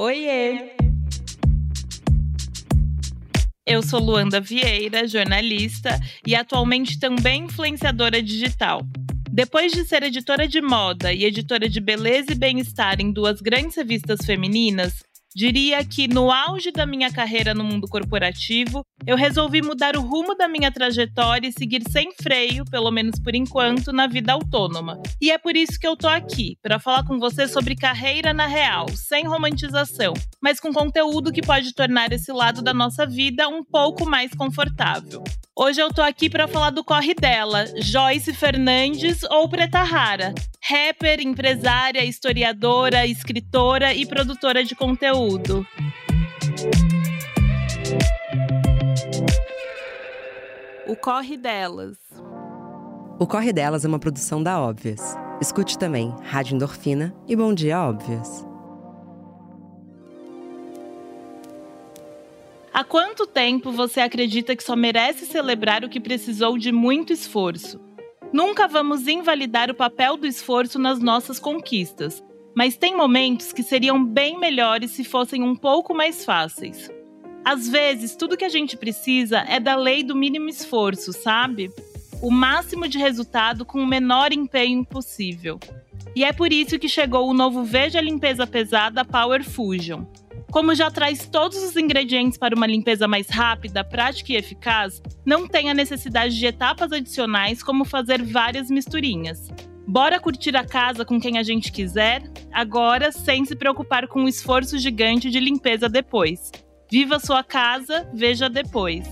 Oiê! Eu sou Luanda Vieira, jornalista e atualmente também influenciadora digital. Depois de ser editora de moda e editora de beleza e bem-estar em duas grandes revistas femininas, Diria que no auge da minha carreira no mundo corporativo, eu resolvi mudar o rumo da minha trajetória e seguir sem freio, pelo menos por enquanto, na vida autônoma. E é por isso que eu tô aqui, para falar com você sobre carreira na real, sem romantização, mas com conteúdo que pode tornar esse lado da nossa vida um pouco mais confortável. Hoje eu tô aqui para falar do corre dela, Joyce Fernandes ou Preta Rara, rapper, empresária, historiadora, escritora e produtora de conteúdo. O Corre Delas. O Corre Delas é uma produção da Óbvias. Escute também Rádio Endorfina e Bom Dia Óbvias. Há quanto tempo você acredita que só merece celebrar o que precisou de muito esforço? Nunca vamos invalidar o papel do esforço nas nossas conquistas, mas tem momentos que seriam bem melhores se fossem um pouco mais fáceis. Às vezes, tudo que a gente precisa é da lei do mínimo esforço, sabe? O máximo de resultado com o menor empenho possível. E é por isso que chegou o novo Veja Limpeza Pesada Power Fusion como já traz todos os ingredientes para uma limpeza mais rápida, prática e eficaz, não tem a necessidade de etapas adicionais como fazer várias misturinhas. Bora curtir a casa com quem a gente quiser, agora sem se preocupar com o esforço gigante de limpeza depois. Viva sua casa, veja depois.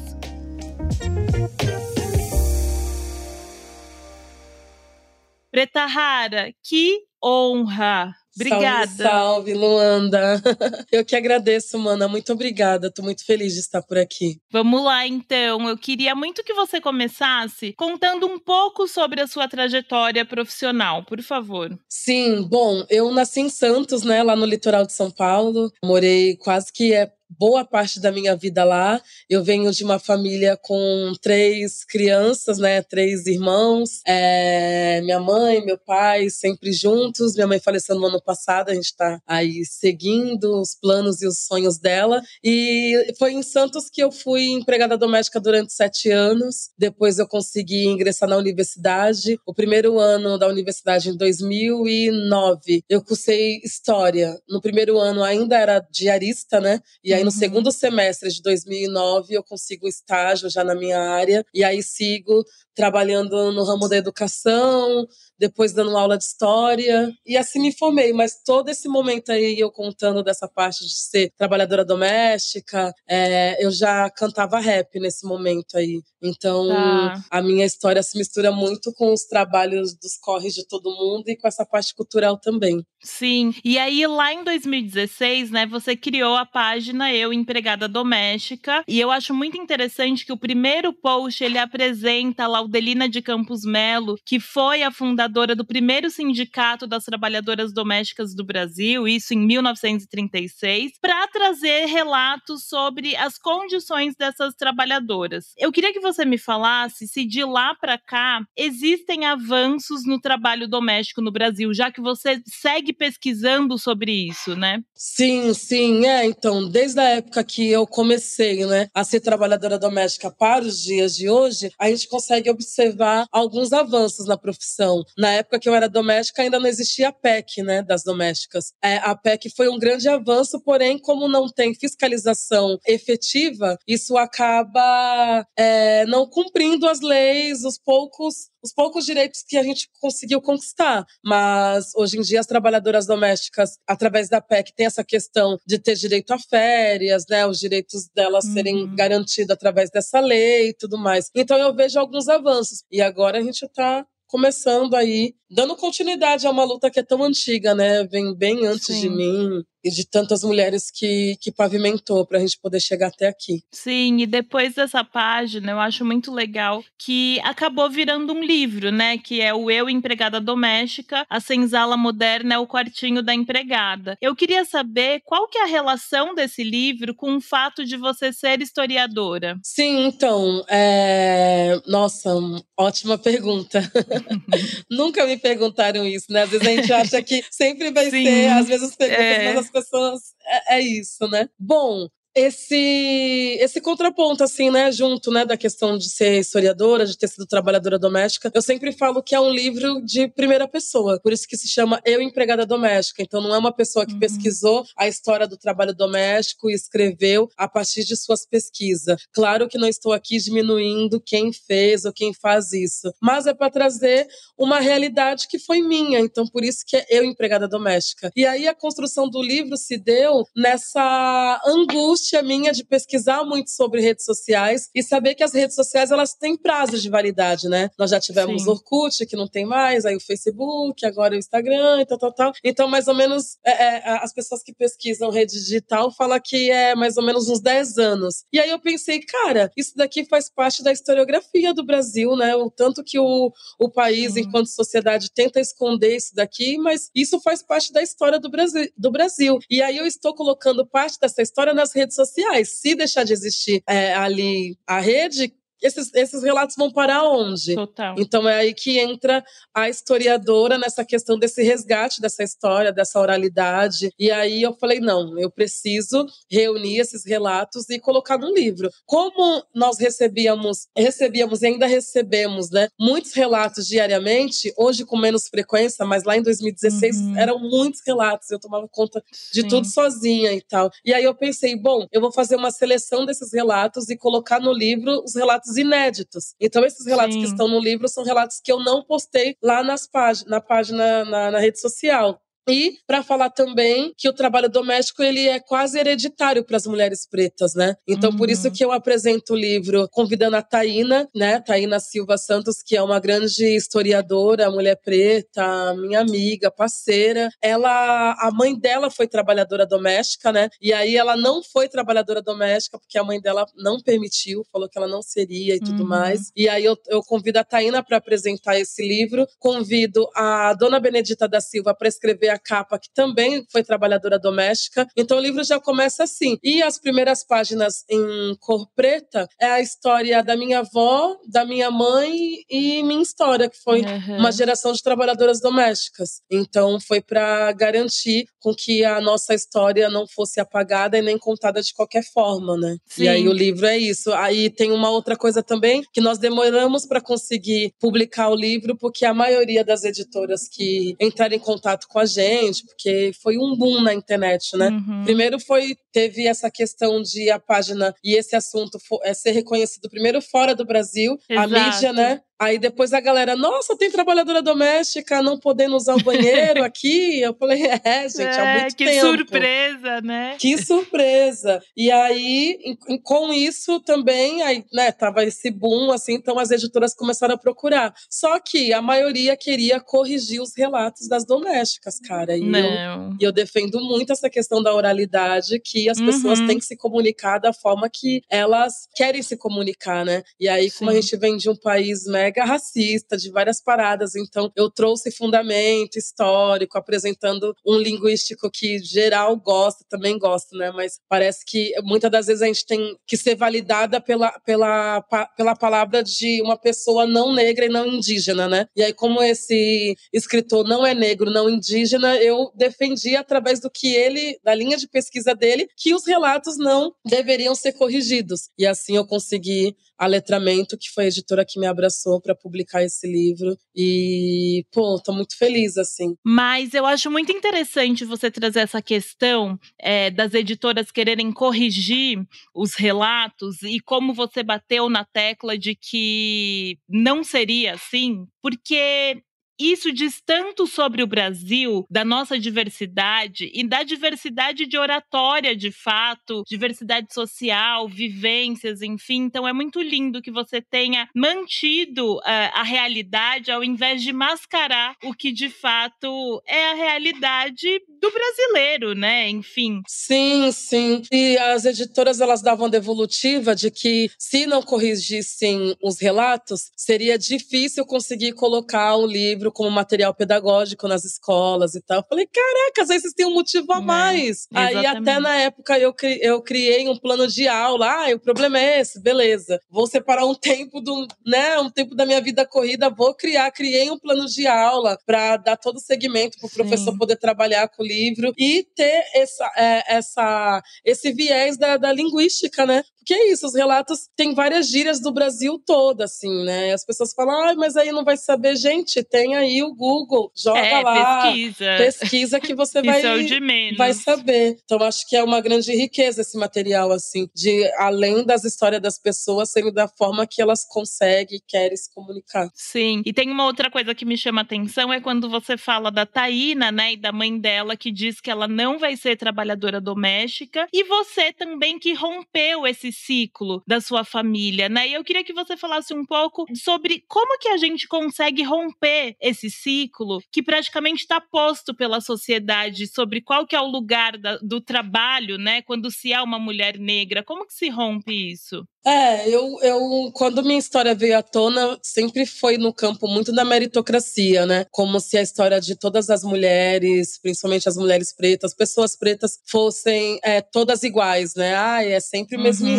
Preta Rara, que honra! Obrigada. Salve, salve, Luanda. Eu que agradeço, mana. Muito obrigada. Tô muito feliz de estar por aqui. Vamos lá, então. Eu queria muito que você começasse contando um pouco sobre a sua trajetória profissional, por favor. Sim, bom, eu nasci em Santos, né, lá no litoral de São Paulo. Morei quase que é boa parte da minha vida lá. Eu venho de uma família com três crianças, né? Três irmãos. É, minha mãe, meu pai, sempre juntos. Minha mãe faleceu no ano passado, a gente está aí seguindo os planos e os sonhos dela. E foi em Santos que eu fui empregada doméstica durante sete anos. Depois eu consegui ingressar na universidade. O primeiro ano da universidade, em 2009, eu cursei História. No primeiro ano ainda era diarista, né? E aí, no uhum. segundo semestre de 2009, eu consigo estágio já na minha área. E aí, sigo trabalhando no ramo da educação, depois dando aula de história. E assim me formei. Mas todo esse momento aí, eu contando dessa parte de ser trabalhadora doméstica, é, eu já cantava rap nesse momento aí. Então, tá. a minha história se mistura muito com os trabalhos dos corres de todo mundo e com essa parte cultural também. Sim. E aí, lá em 2016, né, você criou a página Eu Empregada Doméstica. E eu acho muito interessante que o primeiro post ele apresenta lá Delina de Campos Melo, que foi a fundadora do primeiro sindicato das trabalhadoras domésticas do Brasil, isso em 1936, para trazer relatos sobre as condições dessas trabalhadoras. Eu queria que você me falasse se de lá para cá existem avanços no trabalho doméstico no Brasil, já que você segue pesquisando sobre isso, né? Sim, sim, é. Então, desde a época que eu comecei, né, a ser trabalhadora doméstica para os dias de hoje, a gente consegue observar alguns avanços na profissão. Na época que eu era doméstica, ainda não existia a PEC, né, das domésticas. É, a PEC foi um grande avanço, porém, como não tem fiscalização efetiva, isso acaba é, não cumprindo as leis, os poucos os poucos direitos que a gente conseguiu conquistar. Mas hoje em dia as trabalhadoras domésticas, através da PEC, tem essa questão de ter direito a férias, né? Os direitos delas uhum. serem garantidos através dessa lei e tudo mais. Então eu vejo alguns avanços. E agora a gente está começando aí, dando continuidade a uma luta que é tão antiga, né? Vem bem antes Sim. de mim e de tantas mulheres que, que pavimentou para a gente poder chegar até aqui. Sim, e depois dessa página, eu acho muito legal que acabou virando um livro, né? Que é o Eu Empregada Doméstica, a senzala moderna é o quartinho da empregada. Eu queria saber qual que é a relação desse livro com o fato de você ser historiadora. Sim, então, é... nossa, ótima pergunta. Nunca me perguntaram isso, né? Às vezes a gente acha que sempre vai Sim, ser, às vezes as perguntas é... mais pessoas. É, é isso, né? Bom, esse esse contraponto assim, né, junto, né, da questão de ser historiadora, de ter sido trabalhadora doméstica. Eu sempre falo que é um livro de primeira pessoa, por isso que se chama Eu empregada doméstica. Então não é uma pessoa que uhum. pesquisou a história do trabalho doméstico e escreveu a partir de suas pesquisas. Claro que não estou aqui diminuindo quem fez ou quem faz isso, mas é para trazer uma realidade que foi minha. Então por isso que é Eu empregada doméstica. E aí a construção do livro se deu nessa angústia angústia minha de pesquisar muito sobre redes sociais e saber que as redes sociais elas têm prazo de validade, né? Nós já tivemos Sim. Orkut, que não tem mais, aí o Facebook, agora o Instagram e tal, tal, tal. Então, mais ou menos, é, é, as pessoas que pesquisam rede digital falam que é mais ou menos uns 10 anos. E aí eu pensei, cara, isso daqui faz parte da historiografia do Brasil, né? O tanto que o, o país, Sim. enquanto sociedade, tenta esconder isso daqui, mas isso faz parte da história do Brasil, do Brasil. E aí eu estou colocando parte dessa história nas redes sociais. Se deixar de existir é, ali a rede, esses, esses relatos vão parar onde? Total. Então é aí que entra a historiadora nessa questão desse resgate dessa história, dessa oralidade. E aí eu falei: não, eu preciso reunir esses relatos e colocar num livro. Como nós recebíamos, recebíamos e ainda recebemos, né, muitos relatos diariamente, hoje com menos frequência, mas lá em 2016 uhum. eram muitos relatos, eu tomava conta de Sim. tudo sozinha e tal. E aí eu pensei: bom, eu vou fazer uma seleção desses relatos e colocar no livro os relatos relatos inéditos. Então, esses relatos Sim. que estão no livro são relatos que eu não postei lá nas páginas, na página, na, na rede social. E para falar também que o trabalho doméstico ele é quase hereditário para as mulheres pretas, né? Então uhum. por isso uhum. que eu apresento o livro convidando a Taína, né? Taína Silva Santos, que é uma grande historiadora, mulher preta, minha amiga, parceira. Ela, a mãe dela foi trabalhadora doméstica, né? E aí ela não foi trabalhadora doméstica porque a mãe dela não permitiu, falou que ela não seria e tudo uhum. mais. E aí eu, eu convido a Taína para apresentar esse livro, convido a Dona Benedita da Silva para escrever a capa, que também foi trabalhadora doméstica. Então o livro já começa assim. E as primeiras páginas em cor preta é a história da minha avó, da minha mãe e minha história, que foi uhum. uma geração de trabalhadoras domésticas. Então foi para garantir com que a nossa história não fosse apagada e nem contada de qualquer forma, né? Sim. E aí o livro é isso. Aí tem uma outra coisa também que nós demoramos para conseguir publicar o livro, porque a maioria das editoras que entraram em contato com a gente porque foi um boom na internet, né? Uhum. Primeiro foi teve essa questão de a página e esse assunto for, é, ser reconhecido primeiro fora do Brasil, Exato. a mídia, né? Aí depois a galera, nossa, tem trabalhadora doméstica não podendo usar o banheiro aqui. Eu falei, é, gente, é, há muito que tempo. Que surpresa, né? Que surpresa. E aí, com isso também, aí, né, tava esse boom, assim, então as editoras começaram a procurar. Só que a maioria queria corrigir os relatos das domésticas, cara. E não. Eu, eu defendo muito essa questão da oralidade, que as uhum. pessoas têm que se comunicar da forma que elas querem se comunicar, né? E aí, Sim. como a gente vem de um país mega racista, de várias paradas. Então, eu trouxe fundamento histórico, apresentando um linguístico que geral gosta, também gosta, né? Mas parece que muitas das vezes a gente tem que ser validada pela, pela, pela palavra de uma pessoa não negra e não indígena, né? E aí, como esse escritor não é negro, não indígena, eu defendi através do que ele, da linha de pesquisa dele, que os relatos não deveriam ser corrigidos. E assim eu consegui a Letramento, que foi a editora que me abraçou para publicar esse livro. E, pô, tô muito feliz, assim. Mas eu acho muito interessante você trazer essa questão é, das editoras quererem corrigir os relatos e como você bateu na tecla de que não seria assim, porque isso diz tanto sobre o Brasil, da nossa diversidade e da diversidade de oratória, de fato, diversidade social, vivências, enfim. Então é muito lindo que você tenha mantido uh, a realidade ao invés de mascarar o que de fato é a realidade do brasileiro, né? Enfim. Sim, sim. E as editoras elas davam devolutiva de que se não corrigissem os relatos, seria difícil conseguir colocar o livro como material pedagógico nas escolas e tal. Eu falei, caraca, às vezes tem um motivo a é, mais. É, Aí até na época eu, cri, eu criei um plano de aula. Ah, o problema é esse, beleza. Vou separar um tempo do, né, um tempo da minha vida corrida, vou criar, criei um plano de aula para dar todo o segmento para o professor poder trabalhar com o livro livro e ter essa, é, essa, esse viés da, da linguística, né? Que é isso, os relatos têm várias gírias do Brasil todo, assim, né? As pessoas falam, ah, mas aí não vai saber. Gente, tem aí o Google, joga é, lá. Pesquisa. Pesquisa que você vai, é o de menos. vai saber. Então, acho que é uma grande riqueza esse material, assim, de além das histórias das pessoas, sendo da forma que elas conseguem e querem se comunicar. Sim. E tem uma outra coisa que me chama atenção, é quando você fala da Taína, né, e da mãe dela, que diz que ela não vai ser trabalhadora doméstica, e você também que rompeu esse ciclo da sua família, né? E eu queria que você falasse um pouco sobre como que a gente consegue romper esse ciclo que praticamente está posto pela sociedade sobre qual que é o lugar da, do trabalho, né? Quando se é uma mulher negra, como que se rompe isso? É, eu, eu, quando minha história veio à tona, sempre foi no campo muito da meritocracia, né? Como se a história de todas as mulheres, principalmente as mulheres pretas, pessoas pretas, fossem é, todas iguais, né? Ah, é sempre o mesmo uhum.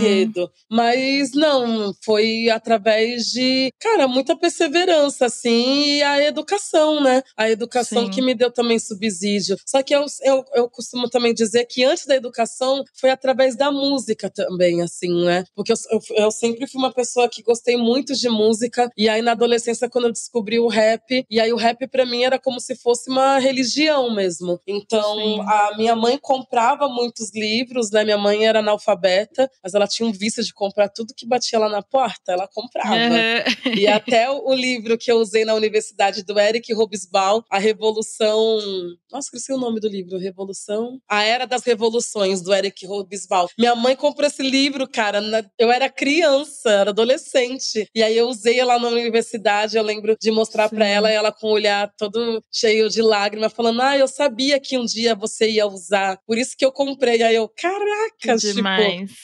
Mas não, foi através de, cara, muita perseverança, assim, e a educação, né? A educação Sim. que me deu também subsídio. Só que eu, eu, eu costumo também dizer que antes da educação foi através da música também, assim, né? Porque eu eu, eu sempre fui uma pessoa que gostei muito de música. E aí, na adolescência, quando eu descobri o rap, e aí o rap para mim era como se fosse uma religião mesmo. Então, Sim. a minha mãe comprava muitos livros, né? Minha mãe era analfabeta, mas ela tinha um vício de comprar tudo que batia lá na porta, ela comprava. Uhum. E até o, livro que eu usei na universidade do Eric Robesbal, A Revolução. Nossa, esqueci o nome do livro, Revolução. A Era das Revoluções, do Eric Robesbal. Minha mãe comprou esse livro, cara. Na... Eu era criança, era adolescente. E aí eu usei ela na universidade, eu lembro de mostrar para ela, ela com o olhar todo cheio de lágrimas, falando: Ah, eu sabia que um dia você ia usar, por isso que eu comprei. Aí eu, caraca, tipo,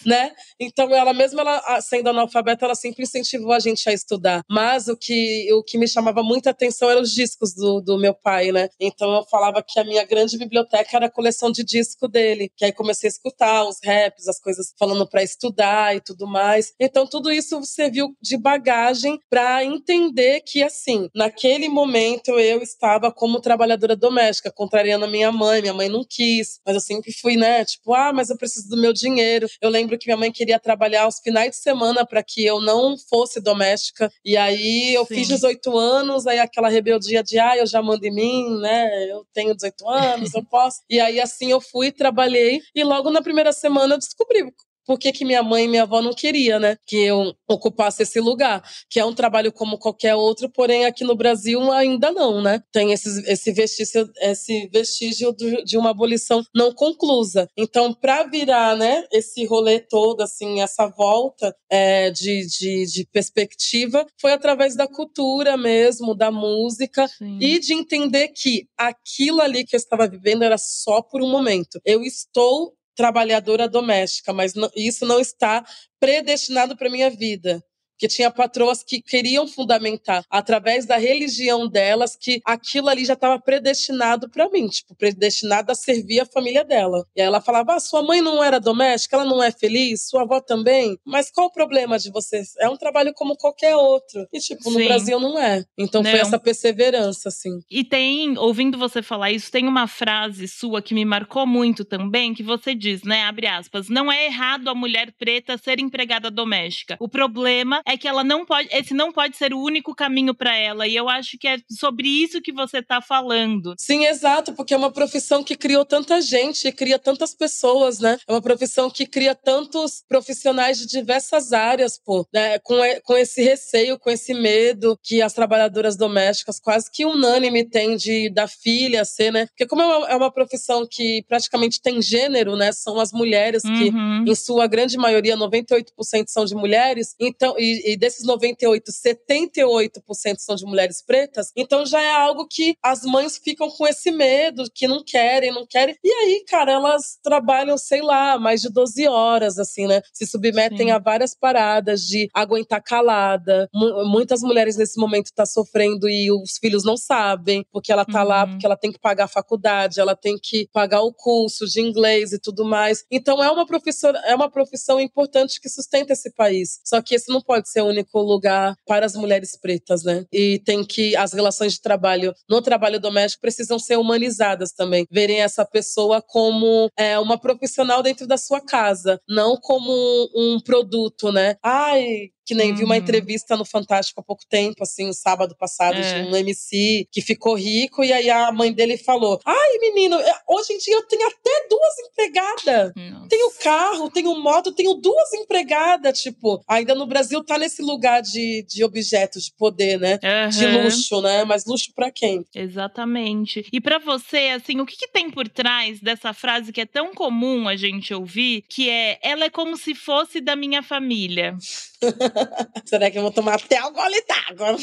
né? Então ela mesmo ela sendo analfabeta, ela sempre incentivou a gente a estudar. Mas o que, o que me chamava muita atenção eram os discos do, do meu pai, né? Então eu falava que a minha grande biblioteca era a coleção de disco dele. Que aí comecei a escutar os raps, as coisas falando para estudar e tudo mais. Então, tudo isso serviu de bagagem para entender que, assim, naquele momento eu estava como trabalhadora doméstica, contrariando a minha mãe. Minha mãe não quis, mas eu sempre fui, né? Tipo, ah, mas eu preciso do meu dinheiro. Eu lembro que minha mãe queria trabalhar aos finais de semana para que eu não fosse doméstica. E aí eu Sim. fiz 18 anos, aí aquela rebeldia de, ah, eu já mando em mim, né? Eu tenho 18 anos, eu posso. E aí assim eu fui, trabalhei e logo na primeira semana eu descobri por que, que minha mãe e minha avó não queria, né? Que eu ocupasse esse lugar, que é um trabalho como qualquer outro, porém aqui no Brasil ainda não, né? Tem esse, esse vestígio, esse vestígio de uma abolição não conclusa. Então, para virar, né, esse rolê todo, assim, essa volta é, de, de, de, perspectiva, foi através da cultura mesmo, da música Sim. e de entender que aquilo ali que eu estava vivendo era só por um momento. Eu estou trabalhadora doméstica, mas não, isso não está predestinado para minha vida que tinha patroas que queriam fundamentar através da religião delas que aquilo ali já estava predestinado para mim, tipo, predestinado a servir a família dela. E aí ela falava: ah, sua mãe não era doméstica, ela não é feliz, sua avó também, mas qual o problema de vocês? É um trabalho como qualquer outro. E, tipo, no Sim. Brasil não é. Então não. foi essa perseverança, assim. E tem, ouvindo você falar isso, tem uma frase sua que me marcou muito também, que você diz, né? Abre aspas, não é errado a mulher preta ser empregada doméstica. O problema é que ela não pode, esse não pode ser o único caminho para ela. E eu acho que é sobre isso que você está falando. Sim, exato, porque é uma profissão que criou tanta gente, cria tantas pessoas, né? É uma profissão que cria tantos profissionais de diversas áreas, pô, né? Com, com esse receio, com esse medo que as trabalhadoras domésticas quase que unânime têm de da filha ser, né? Porque como é uma, é uma profissão que praticamente tem gênero, né? São as mulheres que, uhum. em sua grande maioria, 98% são de mulheres, então, e e desses 98, 78% são de mulheres pretas, então já é algo que as mães ficam com esse medo, que não querem, não querem. E aí, cara, elas trabalham, sei lá, mais de 12 horas, assim, né? Se submetem Sim. a várias paradas de aguentar calada. M muitas mulheres nesse momento estão tá sofrendo e os filhos não sabem, porque ela tá uhum. lá, porque ela tem que pagar a faculdade, ela tem que pagar o curso de inglês e tudo mais. Então é uma profissão, é uma profissão importante que sustenta esse país. Só que esse não pode pode ser o único lugar para as mulheres pretas, né? E tem que as relações de trabalho no trabalho doméstico precisam ser humanizadas também, verem essa pessoa como é, uma profissional dentro da sua casa, não como um produto, né? Ai, que nem uhum. vi uma uhum. entrevista no Fantástico há pouco tempo, assim, no sábado passado, é. de um MC que ficou rico, e aí a mãe dele falou: Ai, menino, é, hoje em dia eu tenho até duas empregadas. Nossa. Tenho carro, tenho moto, tenho duas empregadas. Tipo, ainda no Brasil tá nesse lugar de, de objetos de poder, né? Uhum. De luxo, né? Mas luxo para quem? Exatamente. E para você, assim, o que, que tem por trás dessa frase que é tão comum a gente ouvir, que é ela é como se fosse da minha família? Será que eu vou tomar até o gole d'água?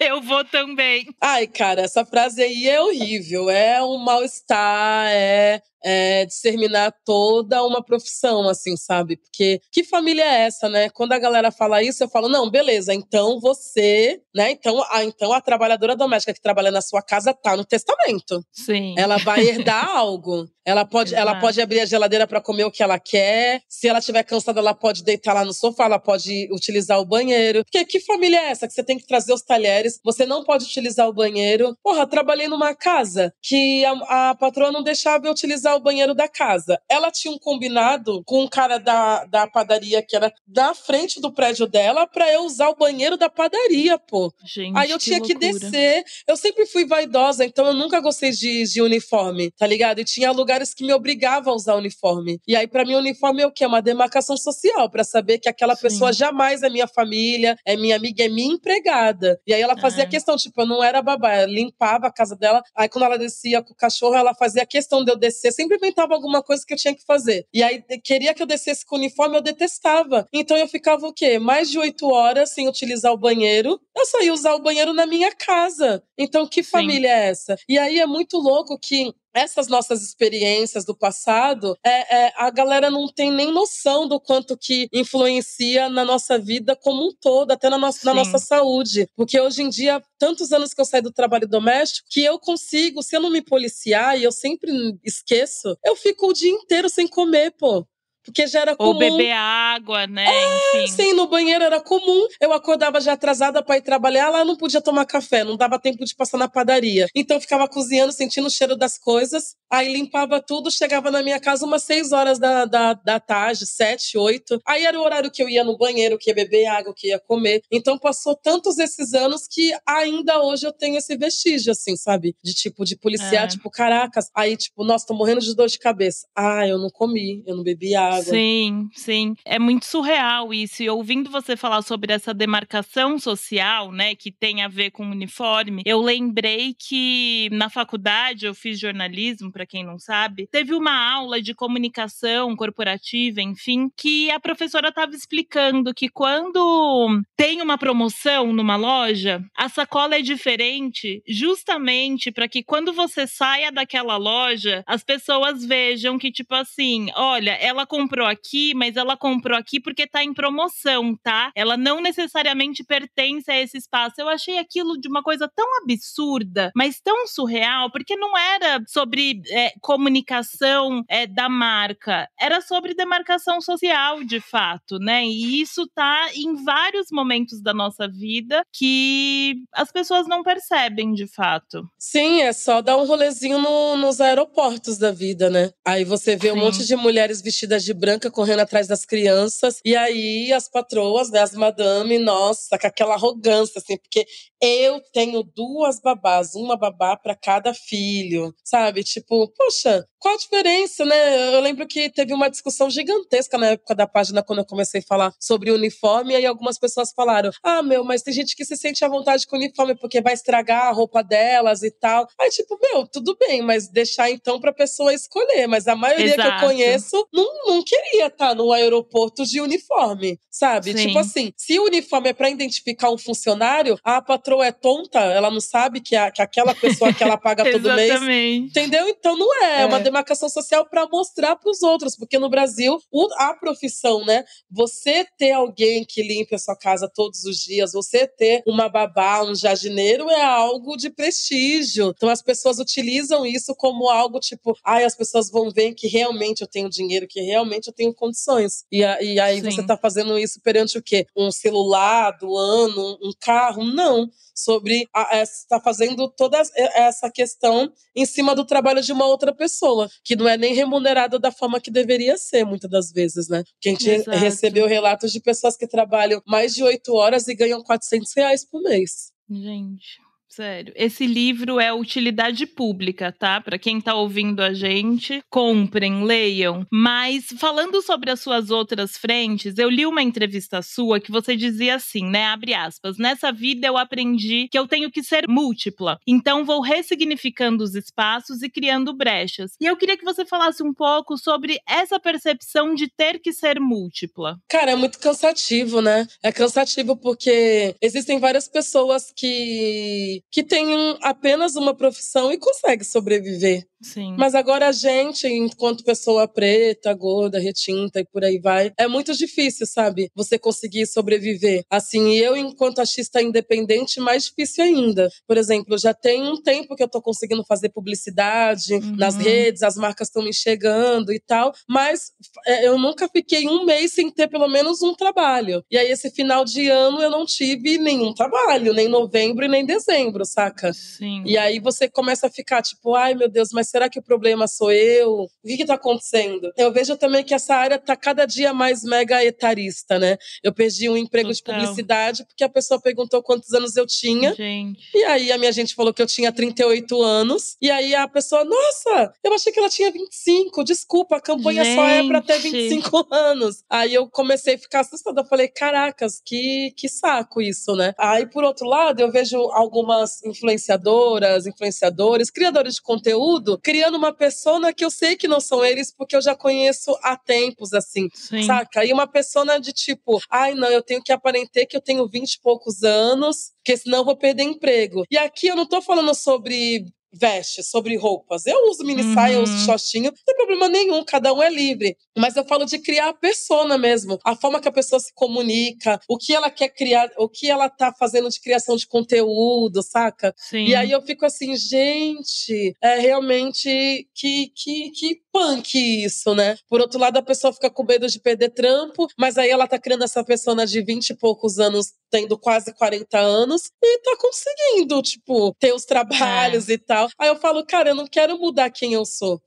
eu vou também. Ai, cara, essa frase aí é horrível. É um mal-estar, é é, discerminar toda uma profissão, assim, sabe? Porque que família é essa, né? Quando a galera fala isso, eu falo, não, beleza, então você, né? Então a, então a trabalhadora doméstica que trabalha na sua casa tá no testamento. Sim. Ela vai herdar algo. Ela pode, ela pode abrir a geladeira para comer o que ela quer. Se ela estiver cansada, ela pode deitar lá no sofá, ela pode utilizar o banheiro. Porque que família é essa que você tem que trazer os talheres? Você não pode utilizar o banheiro. Porra, trabalhei numa casa que a, a patroa não deixava eu utilizar o banheiro da casa. Ela tinha um combinado com um cara da, da padaria que era da frente do prédio dela para eu usar o banheiro da padaria, pô. Gente, Aí eu que tinha loucura. que descer. Eu sempre fui vaidosa, então eu nunca gostei de, de uniforme, tá ligado? E tinha lugares que me obrigavam a usar uniforme. E aí, para mim, uniforme é o quê? Uma demarcação social, para saber que aquela. Pessoa jamais é minha família, é minha amiga, é minha empregada. E aí ela fazia é. questão, tipo, eu não era babá, ela limpava a casa dela. Aí quando ela descia com o cachorro, ela fazia questão de eu descer, sempre inventava alguma coisa que eu tinha que fazer. E aí queria que eu descesse com o uniforme, eu detestava. Então eu ficava o quê? Mais de oito horas sem utilizar o banheiro. Eu só ia usar o banheiro na minha casa. Então que Sim. família é essa? E aí é muito louco que essas nossas experiências do passado, é, é, a galera não tem nem noção do quanto que influencia na nossa vida como um todo, até na nossa, na nossa saúde. Porque hoje em dia, tantos anos que eu saí do trabalho doméstico, que eu consigo, se eu não me policiar, e eu sempre esqueço, eu fico o dia inteiro sem comer, pô. Porque já era comum. Ou beber água, né? É, Enfim. Sim, no banheiro era comum. Eu acordava já atrasada para ir trabalhar, lá não podia tomar café, não dava tempo de passar na padaria. Então ficava cozinhando, sentindo o cheiro das coisas. Aí limpava tudo, chegava na minha casa umas seis horas da, da, da tarde, sete, oito. Aí era o horário que eu ia no banheiro, que ia beber água, que ia comer. Então passou tantos esses anos que ainda hoje eu tenho esse vestígio, assim, sabe? De tipo, de policiar, é. tipo, caracas. Aí, tipo, nossa, tô morrendo de dor de cabeça. Ah, eu não comi, eu não bebi água. Sim, sim. É muito surreal isso. E ouvindo você falar sobre essa demarcação social, né, que tem a ver com o uniforme, eu lembrei que na faculdade eu fiz jornalismo, para quem não sabe, teve uma aula de comunicação corporativa, enfim, que a professora estava explicando que quando tem uma promoção numa loja, a sacola é diferente justamente para que quando você saia daquela loja, as pessoas vejam que tipo assim, olha, ela comprou aqui, mas ela comprou aqui porque tá em promoção, tá? Ela não necessariamente pertence a esse espaço. Eu achei aquilo de uma coisa tão absurda, mas tão surreal, porque não era sobre é, comunicação é, da marca, era sobre demarcação social, de fato, né? E isso tá em vários momentos da nossa vida que as pessoas não percebem, de fato. Sim, é só dar um rolezinho no, nos aeroportos da vida, né? Aí você vê Sim. um monte de mulheres vestidas de branca correndo atrás das crianças. E aí as patroas, né, as madame, nossa, com aquela arrogância, assim, porque eu tenho duas babás, uma babá para cada filho, sabe? Tipo, poxa, qual a diferença, né? Eu lembro que teve uma discussão gigantesca na época da página quando eu comecei a falar sobre uniforme, e aí algumas pessoas falaram: ah, meu, mas tem gente que se sente à vontade com uniforme porque vai estragar a roupa delas e tal. Aí, tipo, meu, tudo bem, mas deixar então pra pessoa escolher. Mas a maioria Exato. que eu conheço não, não queria estar tá no aeroporto de uniforme, sabe? Sim. Tipo assim, se o uniforme é pra identificar um funcionário, a patroa é tonta, ela não sabe que, a, que aquela pessoa que ela paga todo mês. Entendeu? Então não é, é uma demarcação social para mostrar para os outros, porque no Brasil o, a profissão, né? Você ter alguém que limpe a sua casa todos os dias, você ter uma babá, um jardineiro é algo de prestígio. Então as pessoas utilizam isso como algo tipo, ai, as pessoas vão ver que realmente eu tenho dinheiro, que realmente eu tenho condições. E, e aí Sim. você está fazendo isso perante o quê? Um celular do ano, um carro? Não. Sobre está fazendo toda essa questão em cima do trabalho de uma outra pessoa, que não é nem remunerada da forma que deveria ser, muitas das vezes, né? Que a gente Exato. recebeu relatos de pessoas que trabalham mais de oito horas e ganham 400 reais por mês. Gente. Sério. Esse livro é utilidade pública, tá? Para quem tá ouvindo a gente, comprem, leiam. Mas falando sobre as suas outras frentes, eu li uma entrevista sua que você dizia assim, né? Abre aspas. Nessa vida eu aprendi que eu tenho que ser múltipla. Então vou ressignificando os espaços e criando brechas. E eu queria que você falasse um pouco sobre essa percepção de ter que ser múltipla. Cara, é muito cansativo, né? É cansativo porque existem várias pessoas que que tem apenas uma profissão e consegue sobreviver. Sim. Mas agora a gente, enquanto pessoa preta, gorda, retinta e por aí vai, é muito difícil, sabe? Você conseguir sobreviver. Assim, eu, enquanto artista independente, mais difícil ainda. Por exemplo, já tem um tempo que eu tô conseguindo fazer publicidade uhum. nas redes, as marcas estão me chegando e tal, mas é, eu nunca fiquei um mês sem ter pelo menos um trabalho. E aí, esse final de ano, eu não tive nenhum trabalho, nem novembro e nem dezembro, saca? Sim. E aí você começa a ficar tipo, ai meu Deus, mas será que o problema sou eu? O que está acontecendo? Eu vejo também que essa área está cada dia mais mega etarista, né? Eu perdi um emprego Total. de publicidade porque a pessoa perguntou quantos anos eu tinha. Gente. E aí a minha gente falou que eu tinha 38 anos. E aí a pessoa, nossa, eu achei que ela tinha 25. Desculpa, a campanha gente. só é para ter 25 anos. Aí eu comecei a ficar assustada. Eu falei, caracas, que, que saco isso, né? Aí, por outro lado, eu vejo algumas influenciadoras, influenciadores, criadores de conteúdo criando uma persona que eu sei que não são eles, porque eu já conheço há tempos, assim, Sim. saca? E uma persona de tipo, ai não, eu tenho que aparentar que eu tenho vinte e poucos anos, porque senão eu vou perder emprego. E aqui eu não tô falando sobre veste, sobre roupas. Eu uso mini uhum. saia, eu uso uhum. shortinho, não tem problema nenhum, cada um é livre. Mas eu falo de criar a persona mesmo, a forma que a pessoa se comunica, o que ela quer criar, o que ela tá fazendo de criação de conteúdo, saca? Sim. E aí eu fico assim, gente, é realmente que, que, que punk isso, né? Por outro lado, a pessoa fica com medo de perder trampo, mas aí ela tá criando essa persona de 20 e poucos anos, tendo quase 40 anos, e tá conseguindo, tipo, ter os trabalhos é. e tal. Aí eu falo, cara, eu não quero mudar quem eu sou.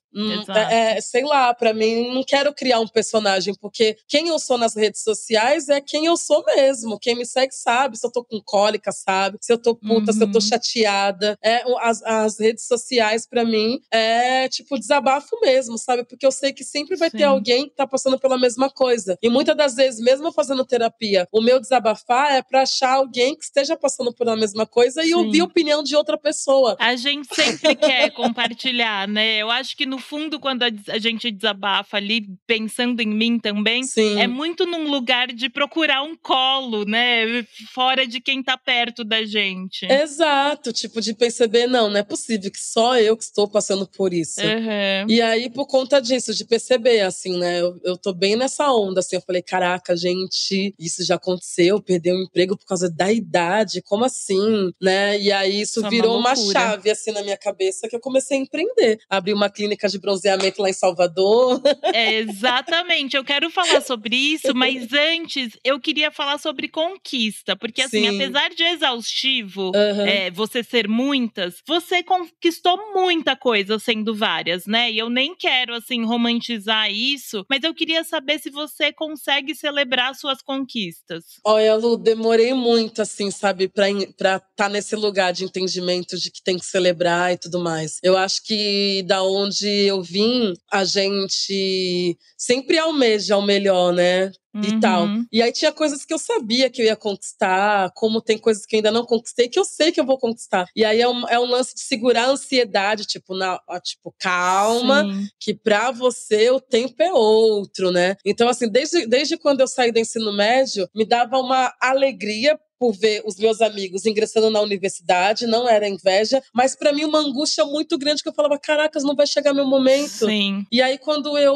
É, é, sei lá, para mim, não quero criar um personagem, porque quem eu sou nas redes sociais é quem eu sou mesmo. Quem me segue sabe se eu tô com cólica, sabe? Se eu tô puta, uhum. se eu tô uhum. chateada. É, as, as redes sociais, para mim, é tipo desabafo mesmo, sabe? Porque eu sei que sempre vai Sim. ter alguém que tá passando pela mesma coisa. E muitas das vezes, mesmo fazendo terapia, o meu desabafar é pra achar alguém que esteja passando pela mesma coisa e Sim. ouvir a opinião de outra pessoa. A gente sempre quer compartilhar, né? Eu acho que no fundo, quando a, gente desabafa ali, pensando em mim também, Sim. é muito num lugar de procurar um colo, né? Fora de quem tá perto da gente. Exato, tipo, de perceber, não, não é possível que só eu que estou passando por isso. Uhum. E aí, por conta disso, de perceber, assim, né? Eu, eu tô bem nessa onda, assim, eu falei, caraca, gente, isso já aconteceu, perdeu o um emprego por causa da idade, como assim, né? E aí isso, isso virou é uma, uma chave, assim, na minha cabeça, que eu comecei a empreender. Abri uma clínica de de bronzeamento lá em Salvador. É, exatamente. Eu quero falar sobre isso, mas antes eu queria falar sobre conquista. Porque, assim, Sim. apesar de exaustivo uhum. é, você ser muitas, você conquistou muita coisa sendo várias, né? E eu nem quero, assim, romantizar isso, mas eu queria saber se você consegue celebrar suas conquistas. Olha, Lu, demorei muito, assim, sabe, pra estar tá nesse lugar de entendimento de que tem que celebrar e tudo mais. Eu acho que da onde eu vim, a gente sempre almeja o melhor, né? e uhum. tal. E aí tinha coisas que eu sabia que eu ia conquistar, como tem coisas que eu ainda não conquistei, que eu sei que eu vou conquistar. E aí é um, é um lance de segurar a ansiedade, tipo, na, tipo calma, Sim. que pra você o tempo é outro, né? Então, assim, desde, desde quando eu saí do ensino médio, me dava uma alegria por ver os meus amigos ingressando na universidade, não era inveja, mas para mim uma angústia muito grande que eu falava, caracas, não vai chegar meu momento. Sim. E aí quando eu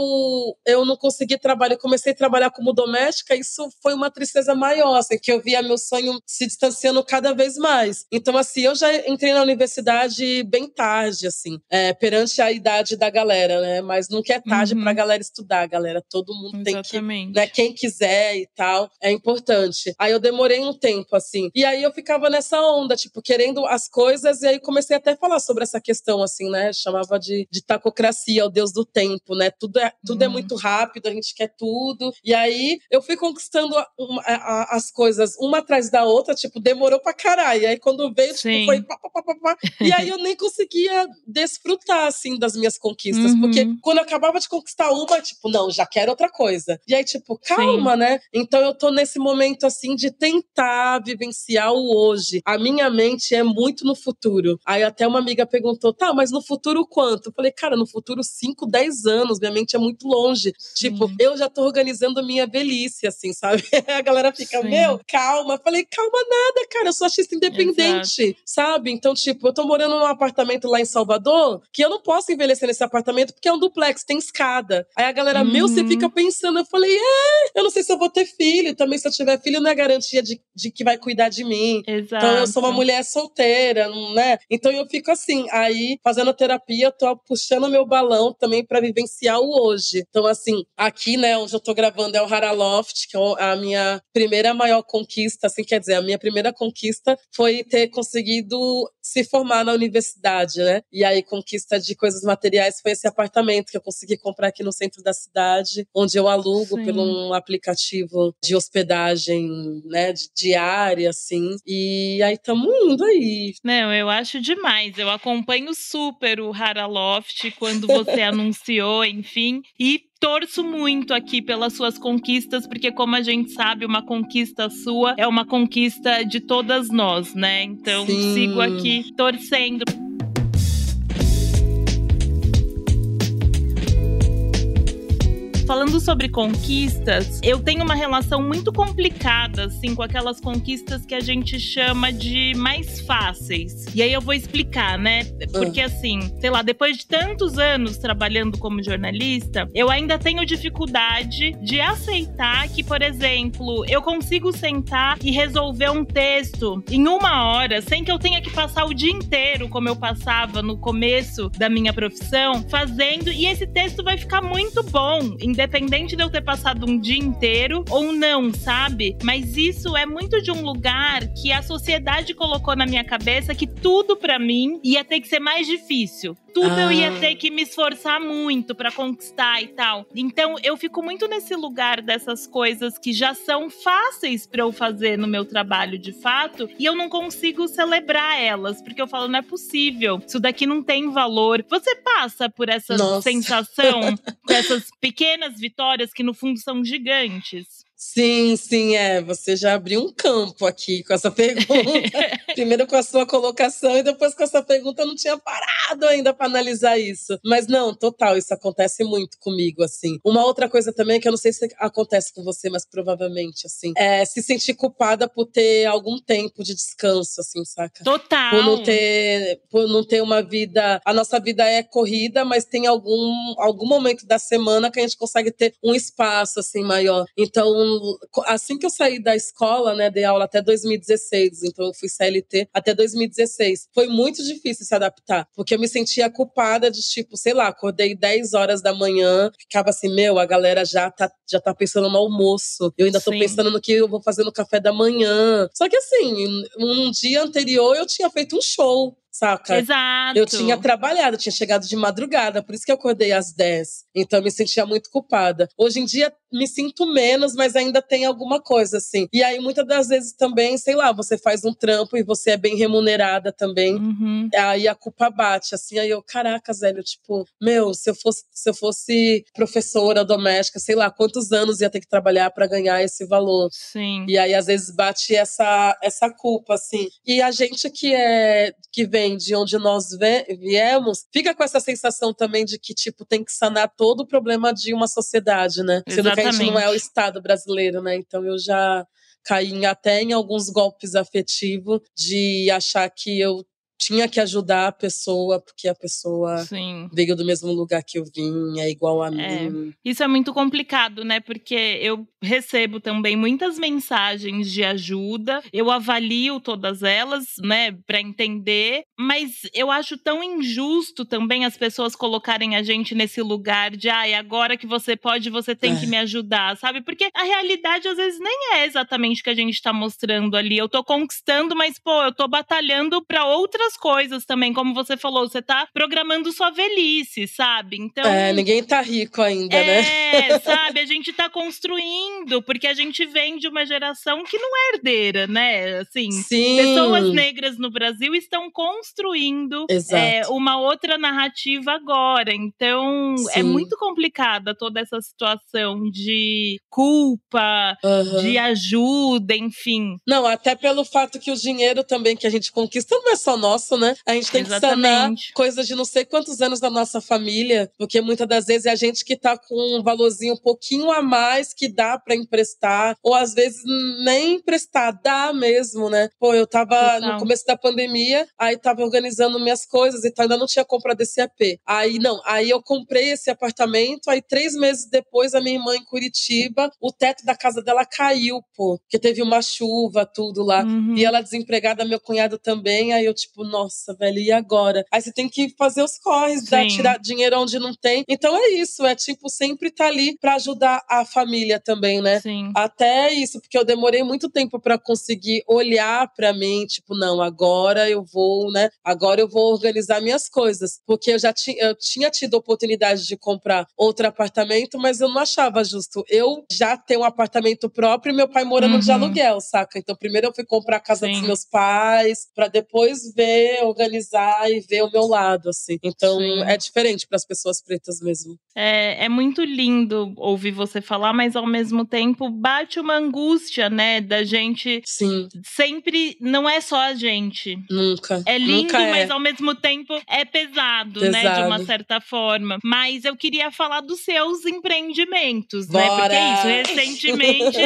eu não consegui trabalhar, comecei a trabalhar como doméstica, isso foi uma tristeza maior, assim, que eu via meu sonho se distanciando cada vez mais. Então assim, eu já entrei na universidade bem tarde, assim, é, perante a idade da galera, né? Mas nunca é tarde uhum. pra galera estudar, galera. Todo mundo Exatamente. tem que, né, quem quiser e tal, é importante. Aí eu demorei um tempo, assim. E aí eu ficava nessa onda, tipo, querendo as coisas, e aí comecei até a falar sobre essa questão, assim, né? Chamava de, de tacocracia, o deus do tempo, né? Tudo, é, tudo é uhum. é muito rápido, a gente quer tudo. E aí eu fui conquistando a, a, as coisas uma atrás da outra, tipo, demorou pra caralho. E aí quando veio, tipo, foi pá, pá, pá, pá, E aí eu nem conseguia desfrutar, assim, das minhas conquistas. Uhum. Porque quando eu acabava de conquistar uma, tipo, não, já quero outra coisa. E aí, tipo, calma, Sim. né? Então eu tô nesse momento, assim, de tentar vivenciar o hoje. A minha mente é muito no futuro. Aí até uma amiga perguntou, tá, mas no futuro quanto? Eu falei, cara, no futuro 5, 10 anos, minha mente é muito longe. Sim. Tipo, eu já tô organizando minha velhice, assim, sabe? a galera fica, Sim. meu, calma. Eu falei, calma nada, cara, eu sou artista independente, Exato. sabe? Então, tipo, eu tô morando num apartamento lá em Salvador que eu não posso envelhecer nesse apartamento porque é um duplex, tem escada. Aí a galera, uhum. meu, você fica uhum. pensando. Eu falei, é, eu não sei se eu vou ter filho. Também, se eu tiver filho, não é garantia de, de que vai cuidar de mim. Exato. Então, eu sou uma mulher solteira, né? Então, eu fico assim, aí, fazendo terapia, tô puxando meu balão também para vivenciar o hoje. Então, assim, aqui, né, onde eu tô gravando é o Haraloft, que é a minha primeira maior conquista, assim, quer dizer, a minha primeira conquista foi ter conseguido se formar na universidade, né? E aí, conquista de coisas materiais foi esse apartamento que eu consegui comprar aqui no centro da cidade, onde eu alugo Sim. pelo um aplicativo de hospedagem, né, diária, assim. E aí estamos indo aí. Não, eu acho demais. Eu acompanho super o Haraloft quando você anunciou, enfim. E torço muito aqui pelas suas conquistas, porque como a gente sabe, uma conquista sua é uma conquista de todas nós, né? Então Sim. sigo aqui torcendo. Falando sobre conquistas, eu tenho uma relação muito complicada, assim, com aquelas conquistas que a gente chama de mais fáceis. E aí eu vou explicar, né? Porque, ah. assim, sei lá, depois de tantos anos trabalhando como jornalista, eu ainda tenho dificuldade de aceitar que, por exemplo, eu consigo sentar e resolver um texto em uma hora, sem que eu tenha que passar o dia inteiro, como eu passava no começo da minha profissão, fazendo, e esse texto vai ficar muito bom, independente de eu ter passado um dia inteiro ou não, sabe? Mas isso é muito de um lugar que a sociedade colocou na minha cabeça que tudo para mim ia ter que ser mais difícil tudo ah. eu ia ah. ter que me esforçar muito para conquistar e tal. Então eu fico muito nesse lugar dessas coisas que já são fáceis para eu fazer no meu trabalho de fato e eu não consigo celebrar elas, porque eu falo, não é possível. Isso daqui não tem valor. Você passa por essa Nossa. sensação, com essas pequenas vitórias que no fundo são gigantes? Sim, sim, é. Você já abriu um campo aqui com essa pergunta. Primeiro com a sua colocação e depois com essa pergunta eu não tinha parado ainda para analisar isso. Mas não, total, isso acontece muito comigo, assim. Uma outra coisa também que eu não sei se acontece com você, mas provavelmente, assim, é se sentir culpada por ter algum tempo de descanso, assim, saca? Total. Por não ter, por não ter uma vida. A nossa vida é corrida, mas tem algum, algum momento da semana que a gente consegue ter um espaço, assim, maior. Então, assim que eu saí da escola, né, dei aula até 2016, então eu fui CLT até 2016. Foi muito difícil se adaptar, porque eu me sentia culpada de tipo, sei lá, acordei 10 horas da manhã, ficava assim, meu, a galera já tá, já tá pensando no almoço. Eu ainda tô Sim. pensando no que eu vou fazer no café da manhã. Só que assim, um dia anterior eu tinha feito um show saca? Exato. Eu tinha trabalhado, tinha chegado de madrugada, por isso que eu acordei às 10. Então eu me sentia muito culpada. Hoje em dia me sinto menos, mas ainda tem alguma coisa assim. E aí muitas das vezes também, sei lá, você faz um trampo e você é bem remunerada também. Uhum. Aí a culpa bate, assim, aí eu, caraca, velho, tipo, meu, se eu fosse, se eu fosse professora doméstica, sei lá, quantos anos ia ter que trabalhar para ganhar esse valor. Sim. E aí às vezes bate essa essa culpa assim. E a gente que é que vem vem de onde nós viemos, fica com essa sensação também de que, tipo, tem que sanar todo o problema de uma sociedade, né? Exatamente. Sendo que a gente não é o Estado brasileiro, né? Então eu já caí até em alguns golpes afetivos de achar que eu tinha que ajudar a pessoa, porque a pessoa Sim. veio do mesmo lugar que eu vim, é igual a é. mim. Isso é muito complicado, né? Porque eu recebo também muitas mensagens de ajuda, eu avalio todas elas, né, para entender, mas eu acho tão injusto também as pessoas colocarem a gente nesse lugar de, ai, ah, agora que você pode, você tem é. que me ajudar, sabe? Porque a realidade às vezes nem é exatamente o que a gente tá mostrando ali. Eu tô conquistando, mas pô, eu tô batalhando para outras outras coisas também, como você falou, você tá programando sua velhice, sabe? Então. É, ninguém tá rico ainda, é, né? É, sabe? A gente tá construindo, porque a gente vem de uma geração que não é herdeira, né? Assim, Sim. pessoas negras no Brasil estão construindo é, uma outra narrativa agora. Então, é Sim. é muito complicada toda essa situação de culpa, uhum. de ajuda, enfim. Não, até pelo fato que o dinheiro também que a gente conquista não é só nosso nosso, né? A gente tem Exatamente. que sanar coisas de não sei quantos anos da nossa família, porque muitas das vezes é a gente que tá com um valorzinho um pouquinho a mais que dá para emprestar, ou às vezes nem emprestar, dá mesmo, né? Pô, eu tava Total. no começo da pandemia, aí tava organizando minhas coisas e tal, ainda não tinha comprado esse AP. Aí não, aí eu comprei esse apartamento, aí três meses depois a minha irmã em Curitiba, o teto da casa dela caiu, pô, porque teve uma chuva, tudo lá. Uhum. E ela desempregada, meu cunhado também, aí eu tipo, nossa, velho, e agora? Aí você tem que fazer os corres, dar, tirar dinheiro onde não tem. Então é isso, é tipo, sempre tá ali para ajudar a família também, né? Sim. Até isso, porque eu demorei muito tempo para conseguir olhar para mim, tipo, não, agora eu vou, né? Agora eu vou organizar minhas coisas. Porque eu já tinha, eu tinha tido oportunidade de comprar outro apartamento, mas eu não achava justo. Eu já tenho um apartamento próprio e meu pai morando uhum. de aluguel, saca? Então primeiro eu fui comprar a casa Sim. dos meus pais, para depois ver organizar e ver o meu lado, assim. Então Sim. é diferente para as pessoas pretas mesmo. É, é muito lindo ouvir você falar, mas ao mesmo tempo bate uma angústia, né, da gente. Sim. Sempre não é só a gente. Nunca. É lindo, Nunca é. mas ao mesmo tempo é pesado, pesado, né, de uma certa forma. Mas eu queria falar dos seus empreendimentos, Bora. né? Porque é isso, recentemente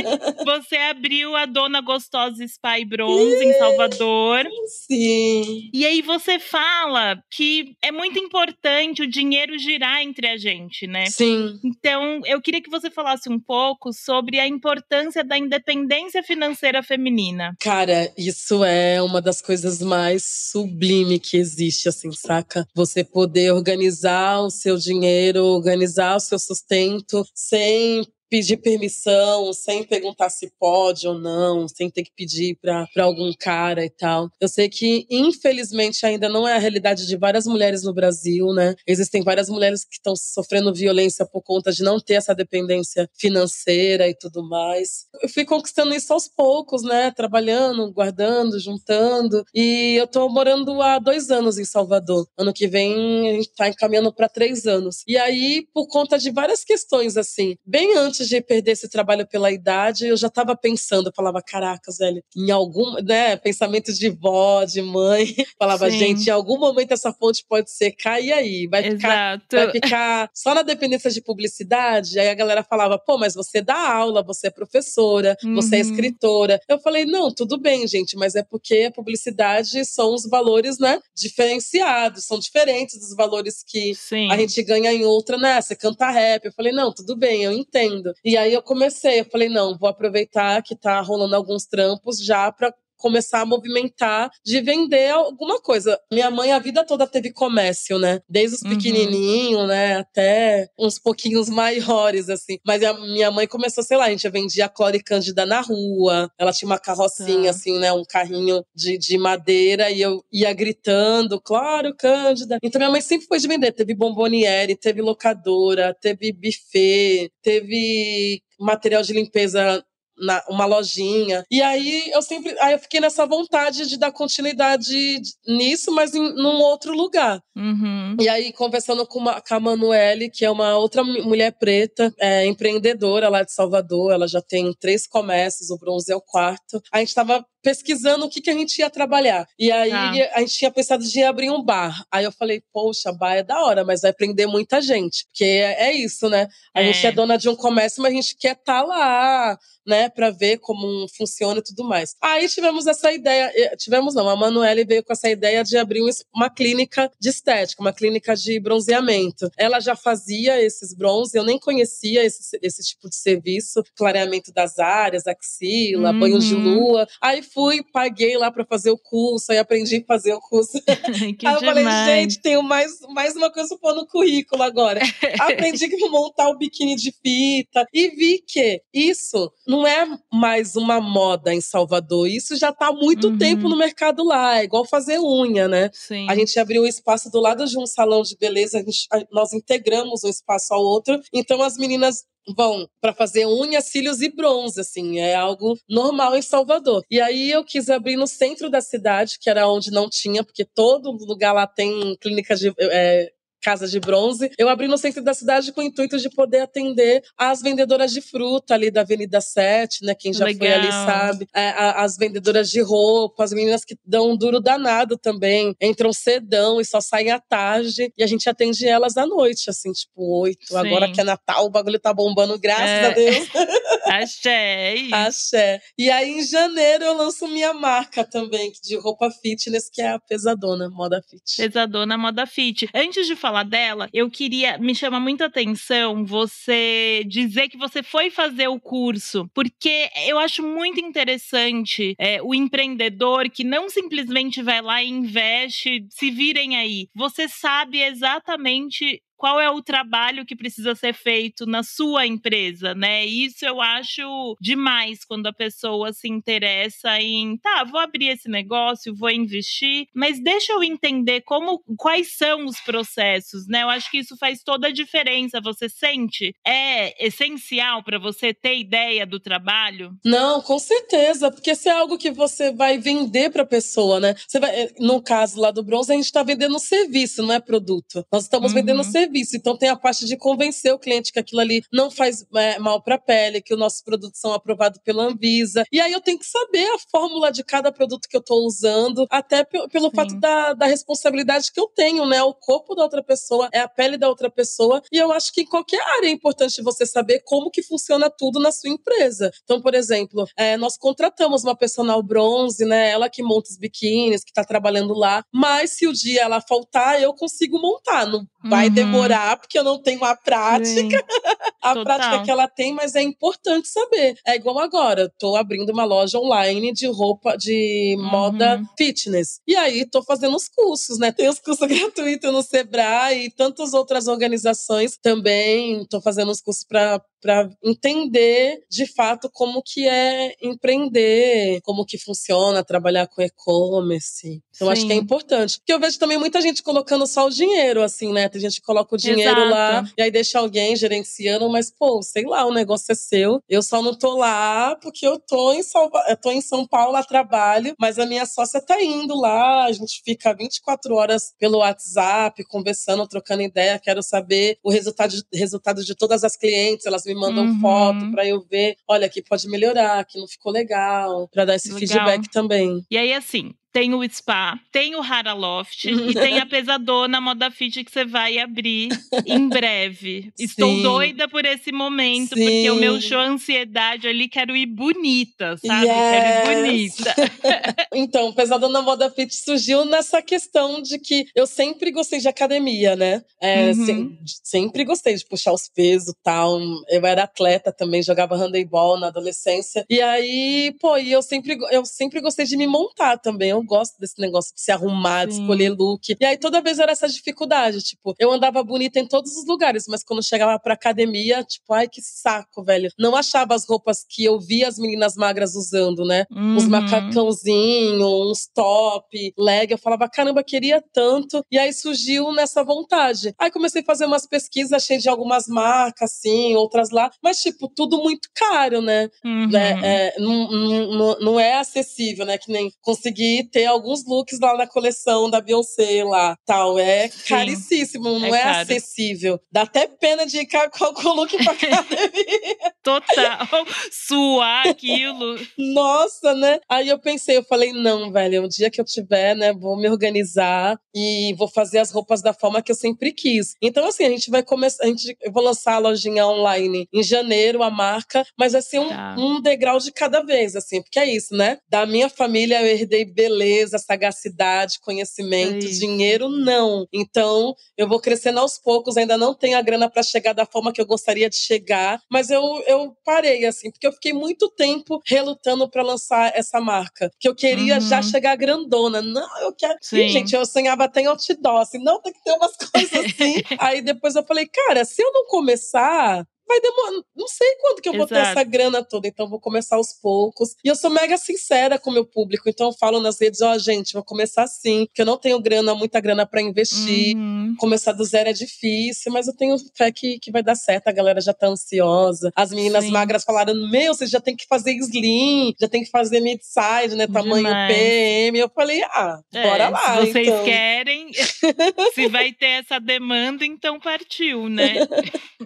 você abriu a Dona Gostosa Spy Bronze em Salvador. Sim. E aí você fala que é muito importante o dinheiro girar entre a gente, né? Sim. Então, eu queria que você falasse um pouco sobre a importância da independência financeira feminina. Cara, isso é uma das coisas mais sublime que existe, assim, saca? Você poder organizar o seu dinheiro, organizar o seu sustento sem pedir permissão, sem perguntar se pode ou não, sem ter que pedir para algum cara e tal. Eu sei que, infelizmente, ainda não é a realidade de várias mulheres no Brasil, né? Existem várias mulheres que estão sofrendo violência por conta de não ter essa dependência financeira e tudo mais. Eu fui conquistando isso aos poucos, né? Trabalhando, guardando, juntando. E eu tô morando há dois anos em Salvador. Ano que vem a gente tá encaminhando para três anos. E aí, por conta de várias questões, assim, bem antes antes de perder esse trabalho pela idade, eu já estava pensando, eu falava, caracas, velho, em algum, né, pensamentos de vó, de mãe, falava, Sim. gente, em algum momento essa fonte pode secar e aí, vai ficar, vai ficar só na dependência de publicidade? Aí a galera falava, pô, mas você dá aula, você é professora, uhum. você é uhum. escritora. Eu falei, não, tudo bem, gente, mas é porque a publicidade são os valores, né, diferenciados, são diferentes dos valores que Sim. a gente ganha em outra, né? Você canta rap. Eu falei, não, tudo bem, eu entendo. E aí eu comecei, eu falei, não, vou aproveitar que tá rolando alguns trampos já para começar a movimentar de vender alguma coisa. Minha mãe a vida toda teve comércio, né? Desde os uhum. pequenininhos, né, até uns pouquinhos maiores assim. Mas a minha mãe começou, sei lá, a gente vendia Clore Cândida na rua. Ela tinha uma carrocinha tá. assim, né, um carrinho de, de madeira e eu ia gritando, claro, Cândida. Então minha mãe sempre foi de vender, teve bomboniere, teve locadora, teve buffet, teve material de limpeza na, uma lojinha. E aí eu sempre. Aí eu fiquei nessa vontade de dar continuidade nisso, mas em num outro lugar. Uhum. E aí, conversando com, uma, com a Manuele, que é uma outra mulher preta, é, empreendedora lá de Salvador, ela já tem três comércios, o bronze é o quarto. A gente tava pesquisando o que, que a gente ia trabalhar. E aí tá. a gente tinha pensado de abrir um bar. Aí eu falei, poxa, bar é da hora, mas vai prender muita gente. Porque é, é isso, né? A é. gente é dona de um comércio, mas a gente quer estar tá lá, né, para ver como funciona e tudo mais. Aí tivemos essa ideia, tivemos não, a Manuele veio com essa ideia de abrir uma clínica de estética, uma clínica de bronzeamento. Ela já fazia esses bronze, eu nem conhecia esse, esse tipo de serviço, clareamento das áreas, axila, uhum. banho de lua. Aí fui, paguei lá para fazer o curso, aí aprendi a fazer o curso. que aí eu falei, gente, tenho mais, mais uma coisa pôr no currículo agora. aprendi que montar o biquíni de fita e vi que isso não é mais uma moda em Salvador. Isso já está há muito uhum. tempo no mercado lá. É igual fazer unha, né? Sim. A gente abriu um espaço do lado de um salão de beleza, gente, nós integramos um espaço ao outro. Então as meninas vão para fazer unha, cílios e bronze, assim, é algo normal em Salvador. E aí eu quis abrir no centro da cidade, que era onde não tinha, porque todo lugar lá tem clínica de é, Casa de Bronze. Eu abri no centro da cidade com o intuito de poder atender as vendedoras de fruta ali da Avenida 7, né? Quem já Legal. foi ali sabe. É, as vendedoras de roupa, as meninas que dão um duro danado também. Entram cedão e só saem à tarde. E a gente atende elas à noite, assim, tipo, oito. Agora que é Natal, o bagulho tá bombando, graças é. a Deus. Axé, é. Axé. E aí, em janeiro, eu lanço minha marca também, de roupa fitness, que é a Pesadona Moda Fit. Pesadona Moda Fit. Antes de falar falar dela, eu queria. Me chama muita atenção você dizer que você foi fazer o curso, porque eu acho muito interessante é, o empreendedor que não simplesmente vai lá e investe, se virem aí. Você sabe exatamente qual é o trabalho que precisa ser feito na sua empresa, né? Isso eu acho demais quando a pessoa se interessa em, tá, vou abrir esse negócio, vou investir, mas deixa eu entender como quais são os processos, né? Eu acho que isso faz toda a diferença. Você sente? É essencial para você ter ideia do trabalho? Não, com certeza, porque se é algo que você vai vender para a pessoa, né? Você vai, eh, no caso lá do bronze, a gente está vendendo serviço, não é produto. Nós estamos uhum. vendendo serviço serviço. Então tem a parte de convencer o cliente que aquilo ali não faz é, mal para a pele, que os nossos produtos são aprovados pela Anvisa. E aí eu tenho que saber a fórmula de cada produto que eu estou usando, até pelo Sim. fato da, da responsabilidade que eu tenho, né? O corpo da outra pessoa é a pele da outra pessoa. E eu acho que em qualquer área é importante você saber como que funciona tudo na sua empresa. Então, por exemplo, é, nós contratamos uma personal bronze, né? Ela que monta os biquínis, que está trabalhando lá. Mas se o dia ela faltar, eu consigo montar. Não vai uhum. demorar, porque eu não tenho a prática. a Total. prática que ela tem, mas é importante saber. É igual agora, tô abrindo uma loja online de roupa, de uhum. moda fitness. E aí tô fazendo os cursos, né? Tem os cursos gratuitos no Sebrae e tantas outras organizações também. Tô fazendo os cursos para para entender de fato como que é empreender, como que funciona trabalhar com e-commerce. Então Sim. acho que é importante. Porque eu vejo também muita gente colocando só o dinheiro, assim, né? Tem gente que coloca o dinheiro Exato. lá e aí deixa alguém gerenciando, mas, pô, sei lá, o negócio é seu. Eu só não tô lá porque eu tô em, Salva... eu tô em São Paulo a trabalho, mas a minha sócia tá indo lá, a gente fica 24 horas pelo WhatsApp, conversando, trocando ideia, quero saber o resultado, resultado de todas as clientes, elas me mandam uhum. foto para eu ver, olha, aqui pode melhorar, aqui não ficou legal, para dar esse legal. feedback também. E aí, assim, tem o Spa, tem o Haraloft e tem a Pesadona Moda Fit que você vai abrir em breve. Estou Sim. doida por esse momento, Sim. porque o meu show Ansiedade ali, quero ir bonita, sabe? Yes. Quero ir bonita. então, Pesadona Moda Fit surgiu nessa questão de que eu sempre gostei de academia, né? É, uhum. se, sempre gostei de puxar os pesos e tal. Eu era atleta também, jogava handebol na adolescência. E aí, pô, e eu sempre, eu sempre gostei de me montar também. Eu gosto desse negócio de se arrumar, de escolher look. E aí toda vez era essa dificuldade. Tipo, eu andava bonita em todos os lugares, mas quando chegava pra academia, tipo, ai que saco, velho. Não achava as roupas que eu via as meninas magras usando, né? Uhum. Uns macacãozinhos, uns top, leg. Eu falava, caramba, queria tanto. E aí surgiu nessa vontade. Aí comecei a fazer umas pesquisas, achei de algumas marcas, assim, outras lá. Mas, tipo, tudo muito caro, né? Uhum. É, é, não, não, não é acessível, né? Que nem conseguir ter alguns looks lá na coleção da Beyoncé lá, tal. É Sim, caríssimo, não é, é acessível. Dá até pena de ir com o look pra academia. Total. Suar aquilo. Nossa, né? Aí eu pensei, eu falei, não, velho, um dia que eu tiver, né, vou me organizar e vou fazer as roupas da forma que eu sempre quis. Então, assim, a gente vai começar, a gente, eu vou lançar a lojinha online em janeiro, a marca, mas vai ser um, tá. um degrau de cada vez, assim, porque é isso, né? Da minha família eu herdei beleza, sagacidade, conhecimento, dinheiro, não. Então, eu vou crescendo aos poucos, ainda não tenho a grana para chegar da forma que eu gostaria de chegar, mas eu, eu parei, assim, porque eu fiquei muito tempo relutando para lançar essa marca, que eu queria uhum. já chegar grandona. Não, eu quero. Sim. gente, eu sonhava até em outdoor, assim, não tem que ter umas coisas assim. Aí depois eu falei, cara, se eu não começar, vai demorar. Não sei quando que eu vou ter essa grana toda, então vou começar aos poucos. E eu sou mega sincera com o meu público, então eu falo nas redes: ó, oh, gente, vou começar assim, porque eu não tenho grana, muita grana para investir. Uhum. Começar do zero é difícil, mas eu tenho fé que, que vai dar certo. A galera já tá ansiosa. As meninas Sim. magras falaram: meu, você já tem que fazer slim, já tem que fazer mid-size, né? Tamanho Demais. PM. Eu falei: ah, é, bora lá. Se vocês então. querem, se vai ter essa demanda, então partiu, né?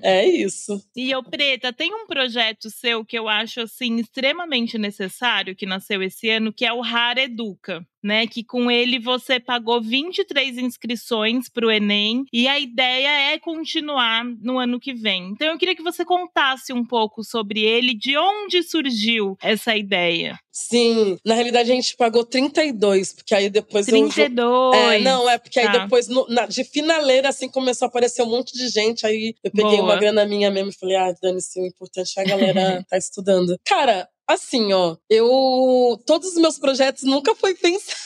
é isso. E eu, Preta, tem um projeto seu que eu acho assim extremamente necessário que nasceu esse ano, que é o Rara Educa né? Que com ele você pagou 23 inscrições para o Enem e a ideia é continuar no ano que vem. Então eu queria que você contasse um pouco sobre ele, de onde surgiu essa ideia. Sim, na realidade a gente pagou 32, porque aí depois 32. Eu, é, não, é porque tá. aí depois no, na, de finaleira assim começou a aparecer um monte de gente, aí eu peguei Boa. uma grana minha mesmo e falei: "Ah, dane-se, o importante é a galera tá estudando". Cara, assim, ó, eu. Todos os meus projetos nunca foi pensado,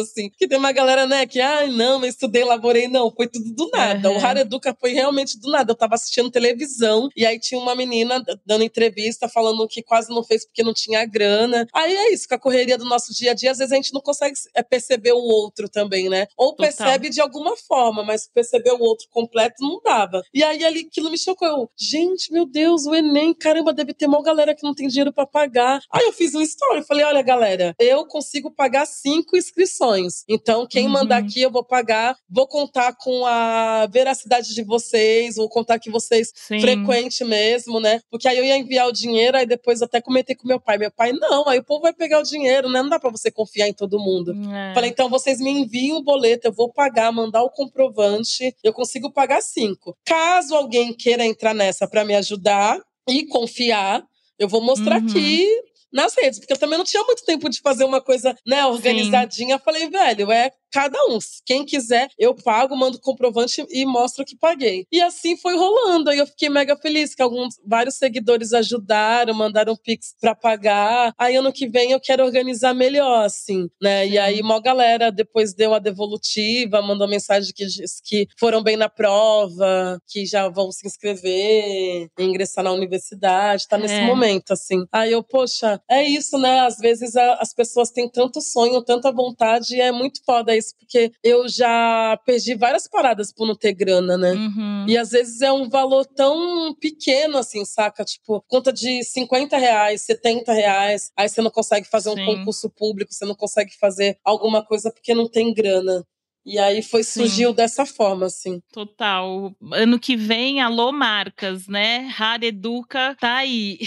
assim. Porque tem uma galera, né, que, ah, não, eu estudei, laborei. Não, foi tudo do nada. Uhum. O Educa foi realmente do nada. Eu tava assistindo televisão e aí tinha uma menina dando entrevista falando que quase não fez porque não tinha grana. Aí é isso, com a correria do nosso dia a dia, às vezes a gente não consegue é, perceber o outro também, né? Ou Total. percebe de alguma forma, mas perceber o outro completo não dava. E aí ali aquilo me chocou. Eu, gente, meu Deus, o Enem, caramba, deve ter uma galera que não tem dinheiro para pagar. Aí eu fiz um story, falei, olha galera, eu consigo pagar cinco inscrições. Então quem uhum. mandar aqui eu vou pagar, vou contar com a veracidade de vocês, vou contar que vocês Sim. frequente mesmo, né? Porque aí eu ia enviar o dinheiro, aí depois até comentei com meu pai. Meu pai, não, aí o povo vai pegar o dinheiro, né? Não dá pra você confiar em todo mundo. É. Falei, então vocês me enviem o boleto, eu vou pagar, mandar o comprovante, eu consigo pagar cinco. Caso alguém queira entrar nessa para me ajudar, e confiar, eu vou mostrar uhum. aqui nas redes, porque eu também não tinha muito tempo de fazer uma coisa, né, organizadinha. Sim. Falei, velho, é cada um. Quem quiser, eu pago, mando comprovante e mostro que paguei. E assim foi rolando. Aí eu fiquei mega feliz que alguns, vários seguidores ajudaram, mandaram pix pra pagar. Aí ano que vem eu quero organizar melhor, assim, né? Sim. E aí uma galera depois deu a devolutiva, mandou mensagem que diz que foram bem na prova, que já vão se inscrever, ingressar na universidade, tá nesse é. momento, assim. Aí eu, poxa, é isso, né? Às vezes a, as pessoas têm tanto sonho, tanta vontade e é muito foda isso, porque eu já perdi várias paradas por não ter grana, né? Uhum. E às vezes é um valor tão pequeno, assim, saca? Tipo, conta de 50 reais, 70 reais, aí você não consegue fazer Sim. um concurso público, você não consegue fazer alguma coisa porque não tem grana. E aí foi surgiu Sim. dessa forma, assim. Total. Ano que vem, alô marcas, né? Rara Educa tá aí.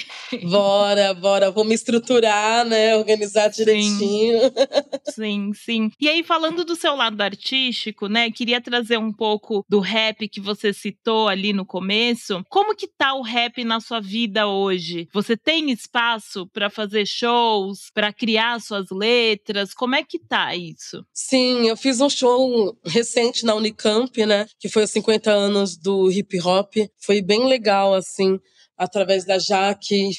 Bora, bora. Vou me estruturar, né? Organizar direitinho. Sim, sim. E aí, falando do seu lado artístico, né? Queria trazer um pouco do rap que você citou ali no começo. Como que tá o rap na sua vida hoje? Você tem espaço para fazer shows, para criar suas letras? Como é que tá isso? Sim, eu fiz um show recente na Unicamp, né? Que foi os 50 anos do hip hop. Foi bem legal, assim, através da Jaque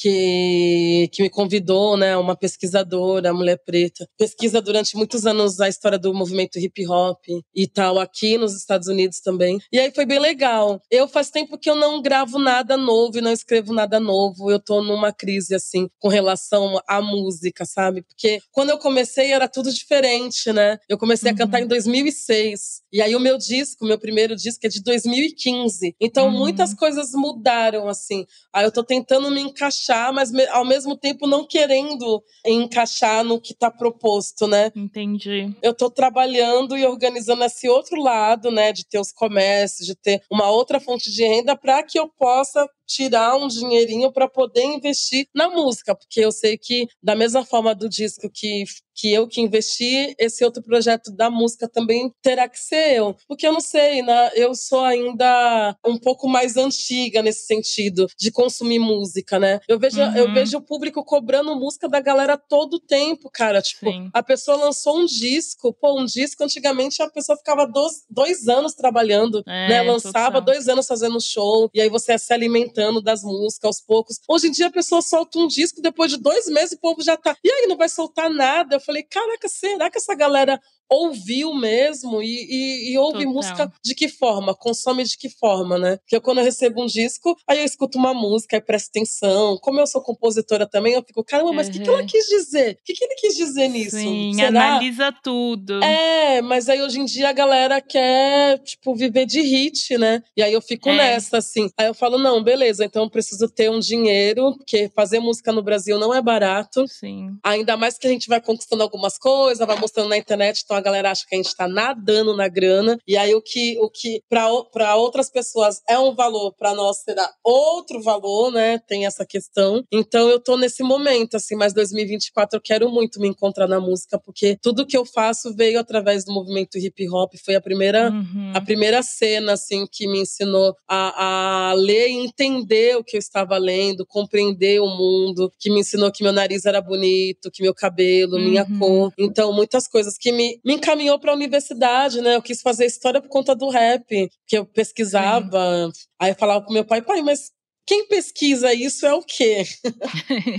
que, que me convidou, né, uma pesquisadora, mulher preta, pesquisa durante muitos anos a história do movimento hip hop e tal, aqui nos Estados Unidos também. E aí foi bem legal. Eu faz tempo que eu não gravo nada novo e não escrevo nada novo. Eu tô numa crise, assim, com relação à música, sabe? Porque quando eu comecei era tudo diferente, né? Eu comecei uhum. a cantar em 2006. E aí o meu disco, meu primeiro disco é de 2015. Então uhum. muitas coisas mudaram, assim. Aí eu tô tentando me encaixar encaixar, mas ao mesmo tempo não querendo encaixar no que está proposto, né? Entendi. Eu estou trabalhando e organizando esse outro lado, né, de ter os comércios, de ter uma outra fonte de renda para que eu possa tirar um dinheirinho para poder investir na música, porque eu sei que da mesma forma do disco que que eu que investi, esse outro projeto da música também terá que ser eu. Porque eu não sei, né? eu sou ainda um pouco mais antiga nesse sentido de consumir música, né? Eu vejo, uhum. eu vejo o público cobrando música da galera todo o tempo, cara. Tipo, Sim. a pessoa lançou um disco, pô, um disco antigamente a pessoa ficava dois, dois anos trabalhando, é, né? Lançava dois anos fazendo show, e aí você ia se alimentando das músicas aos poucos. Hoje em dia a pessoa solta um disco, depois de dois meses o povo já tá. E aí, não vai soltar nada? Eu falei, caraca, será que essa galera ouviu mesmo e, e, e ouve Total. música de que forma, consome de que forma, né? Porque quando eu recebo um disco, aí eu escuto uma música e presto atenção. Como eu sou compositora também, eu fico, caramba, mas o uhum. que, que ela quis dizer? O que, que ele quis dizer nisso? Sim, Será? analisa tudo. É, mas aí hoje em dia a galera quer, tipo, viver de hit, né? E aí eu fico é. nessa, assim. Aí eu falo, não, beleza, então eu preciso ter um dinheiro, porque fazer música no Brasil não é barato. Sim. Ainda mais que a gente vai conquistando algumas coisas, vai mostrando na internet, então a galera acha que a gente está nadando na grana. E aí o que, o que para outras pessoas é um valor, para nós será outro valor, né? Tem essa questão. Então eu tô nesse momento, assim, mas 2024 eu quero muito me encontrar na música, porque tudo que eu faço veio através do movimento hip hop. Foi a primeira, uhum. a primeira cena, assim, que me ensinou a, a ler e entender o que eu estava lendo, compreender o mundo, que me ensinou que meu nariz era bonito, que meu cabelo, uhum. minha cor. Então, muitas coisas que me, me encaminhou para a universidade, né? Eu quis fazer história por conta do rap, que eu pesquisava. Sim. Aí eu falava pro meu pai, pai, mas quem pesquisa isso é o quê?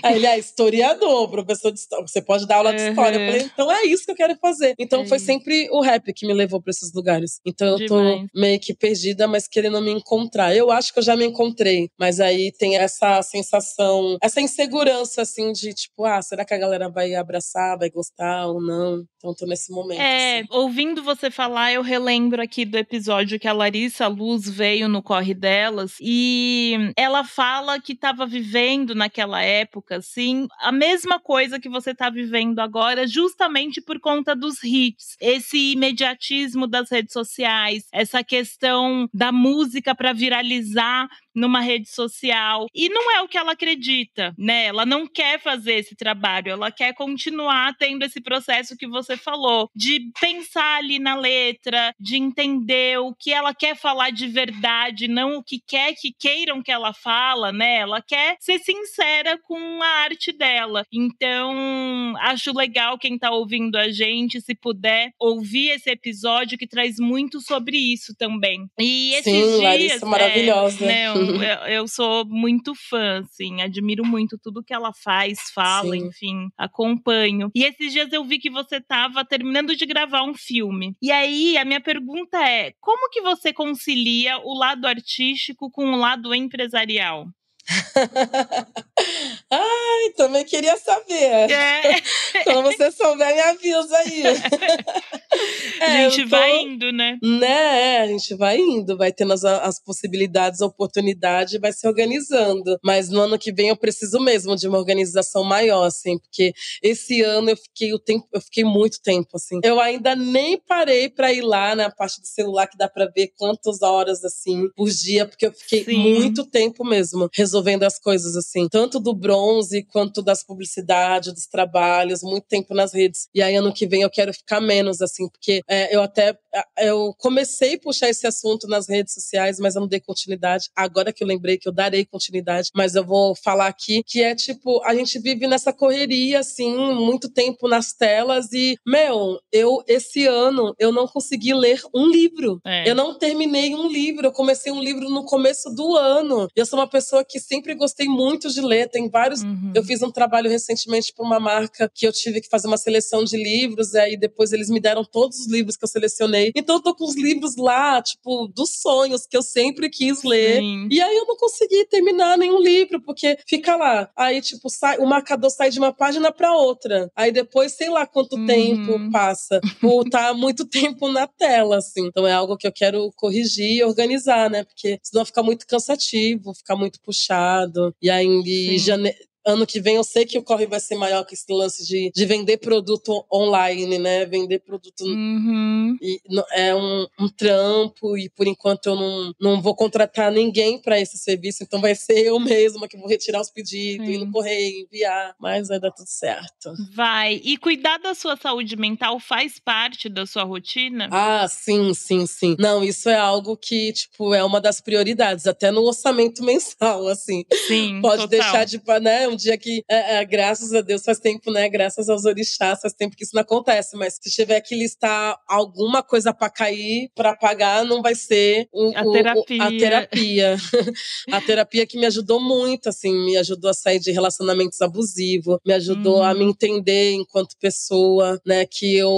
Aí ele é historiador, professor de história. Você pode dar aula de história. Eu falei, então é isso que eu quero fazer. Então é foi sempre o rap que me levou para esses lugares. Então eu Demais. tô meio que perdida, mas querendo me encontrar. Eu acho que eu já me encontrei, mas aí tem essa sensação, essa insegurança, assim, de tipo, ah, será que a galera vai abraçar, vai gostar ou não? Então tô nesse momento. É, assim. ouvindo você falar, eu relembro aqui do episódio que a Larissa Luz veio no Corre Delas e ela fala que estava vivendo naquela época, assim, a mesma coisa que você está vivendo agora, justamente por conta dos hits. Esse imediatismo das redes sociais, essa questão da música para viralizar numa rede social. E não é o que ela acredita, né? Ela não quer fazer esse trabalho, ela quer continuar tendo esse processo que você falou, de pensar ali na letra, de entender o que ela quer falar de verdade, não o que quer que queiram que ela fala, né? Ela quer ser sincera com a arte dela. Então, acho legal quem tá ouvindo a gente, se puder ouvir esse episódio que traz muito sobre isso também. E esses Sim, dias, Larissa, maravilhosa. É, né, eu, eu, sou muito fã, assim, admiro muito tudo que ela faz, fala, Sim. enfim, acompanho. E esses dias eu vi que você estava terminando de gravar um filme. E aí, a minha pergunta é: como que você concilia o lado artístico com o lado empresarial? Ai, também queria saber. É. Quando você souber, me avisa aí. É, a gente tô... vai indo, né? Né, é, a gente vai indo, vai tendo as, as possibilidades, a oportunidade, vai se organizando. Mas no ano que vem eu preciso mesmo de uma organização maior, assim, porque esse ano eu fiquei o tempo, eu fiquei muito tempo, assim. Eu ainda nem parei para ir lá na parte do celular que dá para ver quantas horas, assim, por dia, porque eu fiquei Sim. muito tempo mesmo resolvendo as coisas, assim, tanto do bronze quanto das publicidades, dos trabalhos, muito tempo nas redes. E aí, ano que vem, eu quero ficar menos, assim, porque é, eu até eu comecei a puxar esse assunto nas redes sociais, mas eu não dei continuidade. Agora que eu lembrei que eu darei continuidade, mas eu vou falar aqui que é tipo, a gente vive nessa correria, assim, muito tempo nas telas e, meu, eu, esse ano, eu não consegui ler um livro. É. Eu não terminei um livro, eu comecei um livro no começo do ano. Eu sou uma pessoa que sempre gostei muito de ler, tem vários. Uhum. Eu fiz um trabalho recentemente para uma marca que eu tive que fazer uma seleção de livros, e aí depois eles me deram todos os livros que eu selecionei. Então eu tô com os livros lá, tipo, dos sonhos que eu sempre quis ler. Sim. E aí eu não consegui terminar nenhum livro, porque fica lá. Aí, tipo, sai, o marcador sai de uma página para outra. Aí depois, sei lá quanto uhum. tempo passa. Ou tá muito tempo na tela, assim. Então é algo que eu quero corrigir e organizar, né? Porque senão fica muito cansativo, fica muito puxado. E aí, em janeiro ano que vem eu sei que o corre vai ser maior que esse lance de, de vender produto online, né? Vender produto. Uhum. E, é um, um, trampo, e por enquanto eu não, não vou contratar ninguém para esse serviço, então vai ser eu mesma que vou retirar os pedidos, Sim. ir no correio, enviar, mas vai dar tudo certo. Vai. E cuidar da sua saúde mental faz parte da sua rotina? Ah, sim, sim, sim. Não, isso é algo que, tipo, é uma das prioridades, até no orçamento mensal, assim. Sim. Pode total. deixar de, né? Um dia que, é, é, graças a Deus, faz tempo, né? Graças aos orixás, faz tempo que isso não acontece. Mas se tiver que listar alguma coisa para cair, para pagar, não vai ser o, a terapia. O, a terapia. a terapia que me ajudou muito, assim, me ajudou a sair de relacionamentos abusivos, me ajudou hum. a me uhum. entender enquanto pessoa, né? Que eu,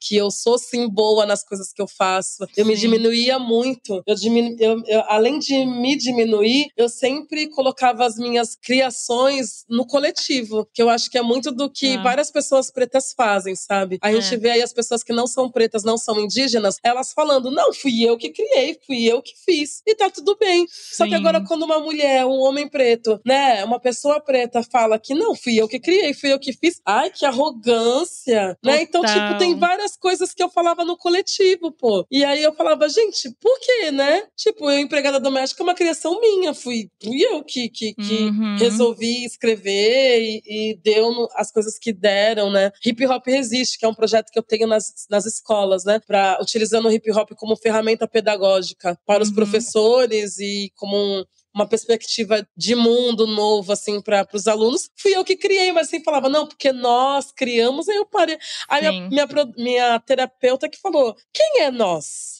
que eu sou sim boa nas coisas que eu faço. Eu sim. me diminuía muito. Eu, diminu, eu, eu, além de me diminuir, eu sempre colocava as minhas criações no coletivo, que eu acho que é muito do que ah. várias pessoas pretas fazem, sabe? A gente é. vê aí as pessoas que não são pretas, não são indígenas, elas falando: não, fui eu que criei, fui eu que fiz. E tá tudo bem. Sim. Só que agora, quando uma mulher, um homem preto, né, uma pessoa preta fala que não, fui eu que criei, fui eu que fiz, ai, que arrogância, Total. né? Então, tipo, tem várias coisas que eu falava no coletivo, pô. E aí eu falava, gente, por quê, né? Tipo, eu, empregada doméstica, é uma criação minha, fui, fui eu que, que, que uhum. resolvi escrever e, e deu no, as coisas que deram, né? Hip Hop Resiste, que é um projeto que eu tenho nas, nas escolas, né? Pra, utilizando o hip hop como ferramenta pedagógica para os uhum. professores e como um, uma perspectiva de mundo novo, assim, para os alunos. Fui eu que criei, mas assim falava, não, porque nós criamos, aí eu parei. Aí minha, minha, minha terapeuta que falou: quem é nós?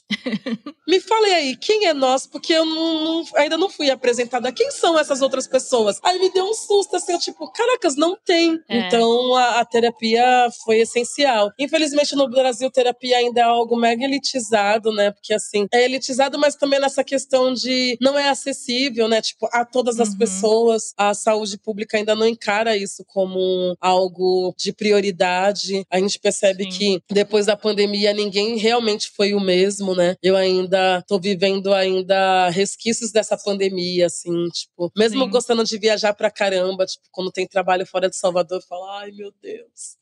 Me fale aí, quem é nós? Porque eu não, não, ainda não fui apresentada. Quem são essas outras pessoas? Aí me deu um susto, assim, eu, tipo, caracas, não tem. É. Então a, a, terapia foi essencial. Infelizmente no Brasil, terapia ainda é algo mega elitizado, né? Porque assim, é elitizado, mas também nessa questão de não é acessível, né? Tipo, a todas as uhum. pessoas. A saúde pública ainda não encara isso como algo de prioridade. A gente percebe Sim. que depois da pandemia ninguém realmente foi o mesmo, né? Eu ainda tô vivendo ainda resquícios dessa pandemia, assim, tipo, mesmo Sim. gostando de viajar pra caramba, tipo, quando tem trabalho fora de Salvador, eu falo, ai meu Deus,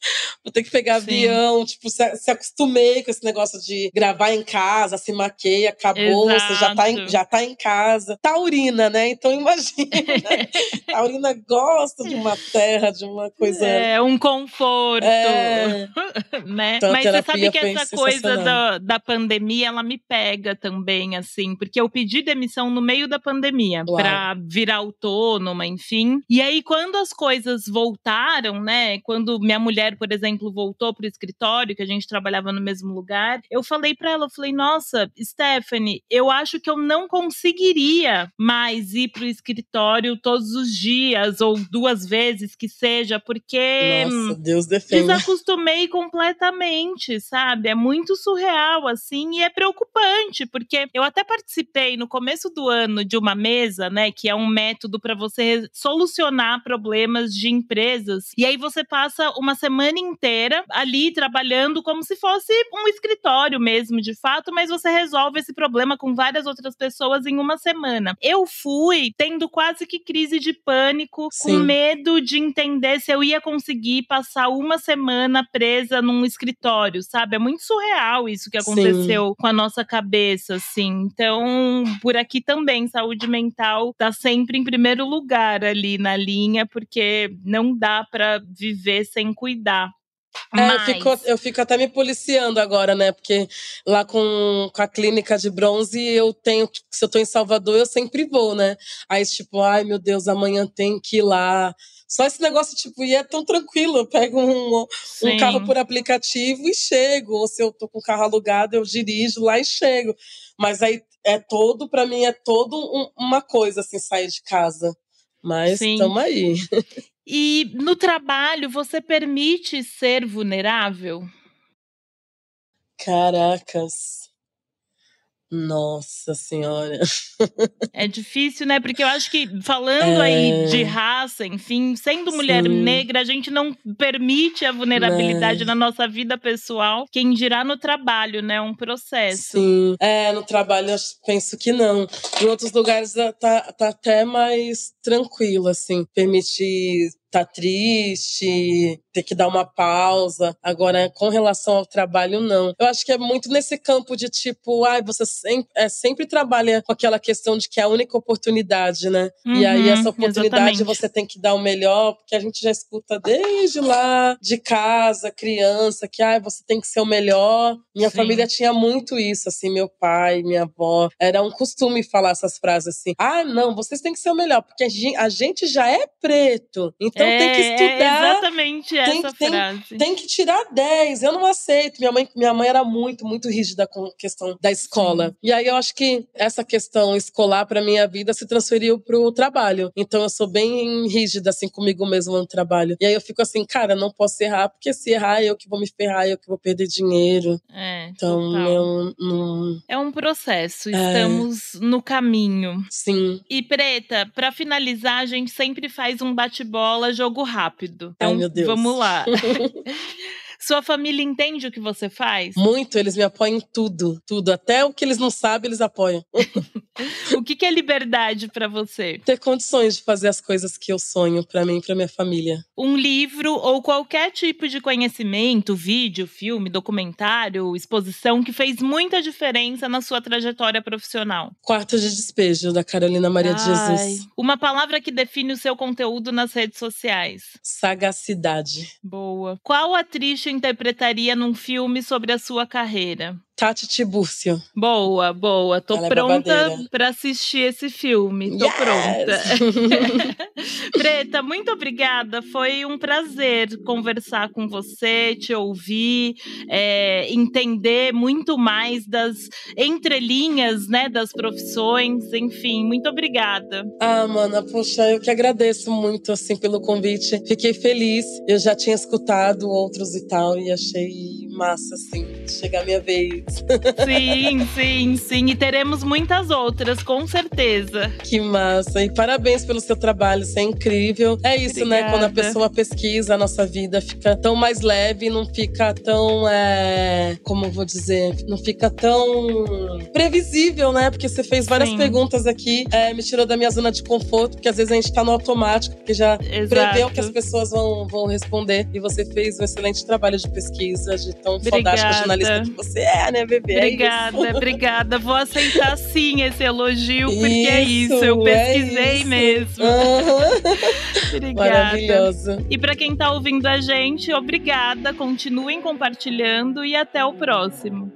vou ter que pegar Sim. avião, tipo, se, se, acostumei com esse negócio de gravar em casa, se maqueia, acabou, Exato. você já tá, em, já tá em casa. Taurina, né? Então imagina, Taurina gosta de uma terra, de uma coisa. É, um conforto. É. né? Então, Mas você sabe que essa coisa da, da pandemia, ela me pega também, assim, porque eu pedi demissão no meio da pandemia para virar autônoma, enfim. E aí, quando as coisas voltaram, né? Quando minha mulher, por exemplo, voltou pro escritório, que a gente trabalhava no mesmo lugar, eu falei para ela, eu falei, nossa, Stephanie, eu acho que eu não conseguiria mais ir pro escritório todos os dias, ou duas vezes que seja, porque. Nossa, Deus defenda. Desacostumei completamente, sabe? É muito surreal, assim, e é preocupante preocupante, porque eu até participei no começo do ano de uma mesa, né, que é um método para você solucionar problemas de empresas. E aí você passa uma semana inteira ali trabalhando como se fosse um escritório mesmo, de fato, mas você resolve esse problema com várias outras pessoas em uma semana. Eu fui tendo quase que crise de pânico, Sim. com medo de entender se eu ia conseguir passar uma semana presa num escritório, sabe? É muito surreal isso que aconteceu Sim. com a nossa nossa cabeça, assim. Então, por aqui também, saúde mental tá sempre em primeiro lugar ali na linha, porque não dá para viver sem cuidar. É, eu, fico, eu fico até me policiando agora, né? Porque lá com, com a clínica de bronze, eu tenho. Se eu tô em Salvador, eu sempre vou, né? Aí, tipo, ai meu Deus, amanhã tem que ir lá. Só esse negócio, tipo, e é tão tranquilo. Eu pego um, um carro por aplicativo e chego. Ou se eu tô com o carro alugado, eu dirijo lá e chego. Mas aí é todo, para mim, é todo um, uma coisa, assim, sair de casa. Mas estamos aí. E no trabalho, você permite ser vulnerável? Caracas. Nossa senhora. É difícil, né? Porque eu acho que falando é... aí de raça, enfim, sendo mulher Sim. negra, a gente não permite a vulnerabilidade é. na nossa vida pessoal. Quem dirá no trabalho, né? Um processo. Sim. É, no trabalho eu penso que não. Em outros lugares tá, tá até mais tranquilo, assim. Permitir tá triste, ter que dar uma pausa. Agora, com relação ao trabalho, não. Eu acho que é muito nesse campo de tipo, ai, ah, você sempre, é, sempre trabalha com aquela questão de que é a única oportunidade, né? Uhum, e aí, essa oportunidade exatamente. você tem que dar o melhor, porque a gente já escuta desde lá, de casa, criança, que ai, ah, você tem que ser o melhor. Minha Sim. família tinha muito isso, assim, meu pai, minha avó. Era um costume falar essas frases assim: ah, não, vocês têm que ser o melhor, porque a gente já é preto. Então, então é, tem que é, estudar. É exatamente essa tem, frase. Tem, tem, que tirar 10. Eu não aceito. Minha mãe, minha mãe era muito, muito rígida com a questão da escola. Sim. E aí eu acho que essa questão escolar para minha vida se transferiu pro trabalho. Então eu sou bem rígida assim comigo mesma no trabalho. E aí eu fico assim, cara, não posso errar, porque se errar eu que vou me ferrar, eu que vou perder dinheiro. É. Então eu não. É um processo. Estamos é. no caminho. Sim. E preta, para finalizar, a gente sempre faz um bate-bola jogo rápido. Então, Ai, meu Deus. vamos lá. Sua família entende o que você faz? Muito, eles me apoiam em tudo, tudo. Até o que eles não sabem, eles apoiam. o que, que é liberdade para você? Ter condições de fazer as coisas que eu sonho para mim e para minha família. Um livro ou qualquer tipo de conhecimento, vídeo, filme, documentário, exposição que fez muita diferença na sua trajetória profissional. Quarto de Despejo, da Carolina Maria Ai, de Jesus. Uma palavra que define o seu conteúdo nas redes sociais. Sagacidade. Boa. Qual atriz interpretaria num filme sobre a sua carreira? Tati Tibúrcio. Boa, boa. Tô Ela é pronta é para assistir esse filme. Tô yes! pronta. Preta, muito obrigada. Foi um prazer conversar com você, te ouvir, é, entender muito mais das entrelinhas, né, das profissões. Enfim, muito obrigada. Ah, mana, poxa, eu que agradeço muito assim pelo convite. Fiquei feliz. Eu já tinha escutado outros e tal e achei massa assim chegar a minha vez. Sim, sim, sim. E teremos muitas outras, com certeza. Que massa. E parabéns pelo seu trabalho, isso é incrível. É isso, Obrigada. né? Quando a pessoa pesquisa, a nossa vida fica tão mais leve, não fica tão. É... Como vou dizer? Não fica tão previsível, né? Porque você fez várias sim. perguntas aqui, é, me tirou da minha zona de conforto, porque às vezes a gente tá no automático, porque já Exato. prevê o que as pessoas vão, vão responder. E você fez um excelente trabalho de pesquisa, de tão Obrigada. fantástica jornalista que você é, né? bebê? É obrigada, é obrigada. Vou aceitar sim esse elogio, porque isso, é isso. Eu é pesquisei é mesmo. Uhum. obrigada. Maravilhoso. E para quem tá ouvindo a gente, obrigada. Continuem compartilhando e até o próximo.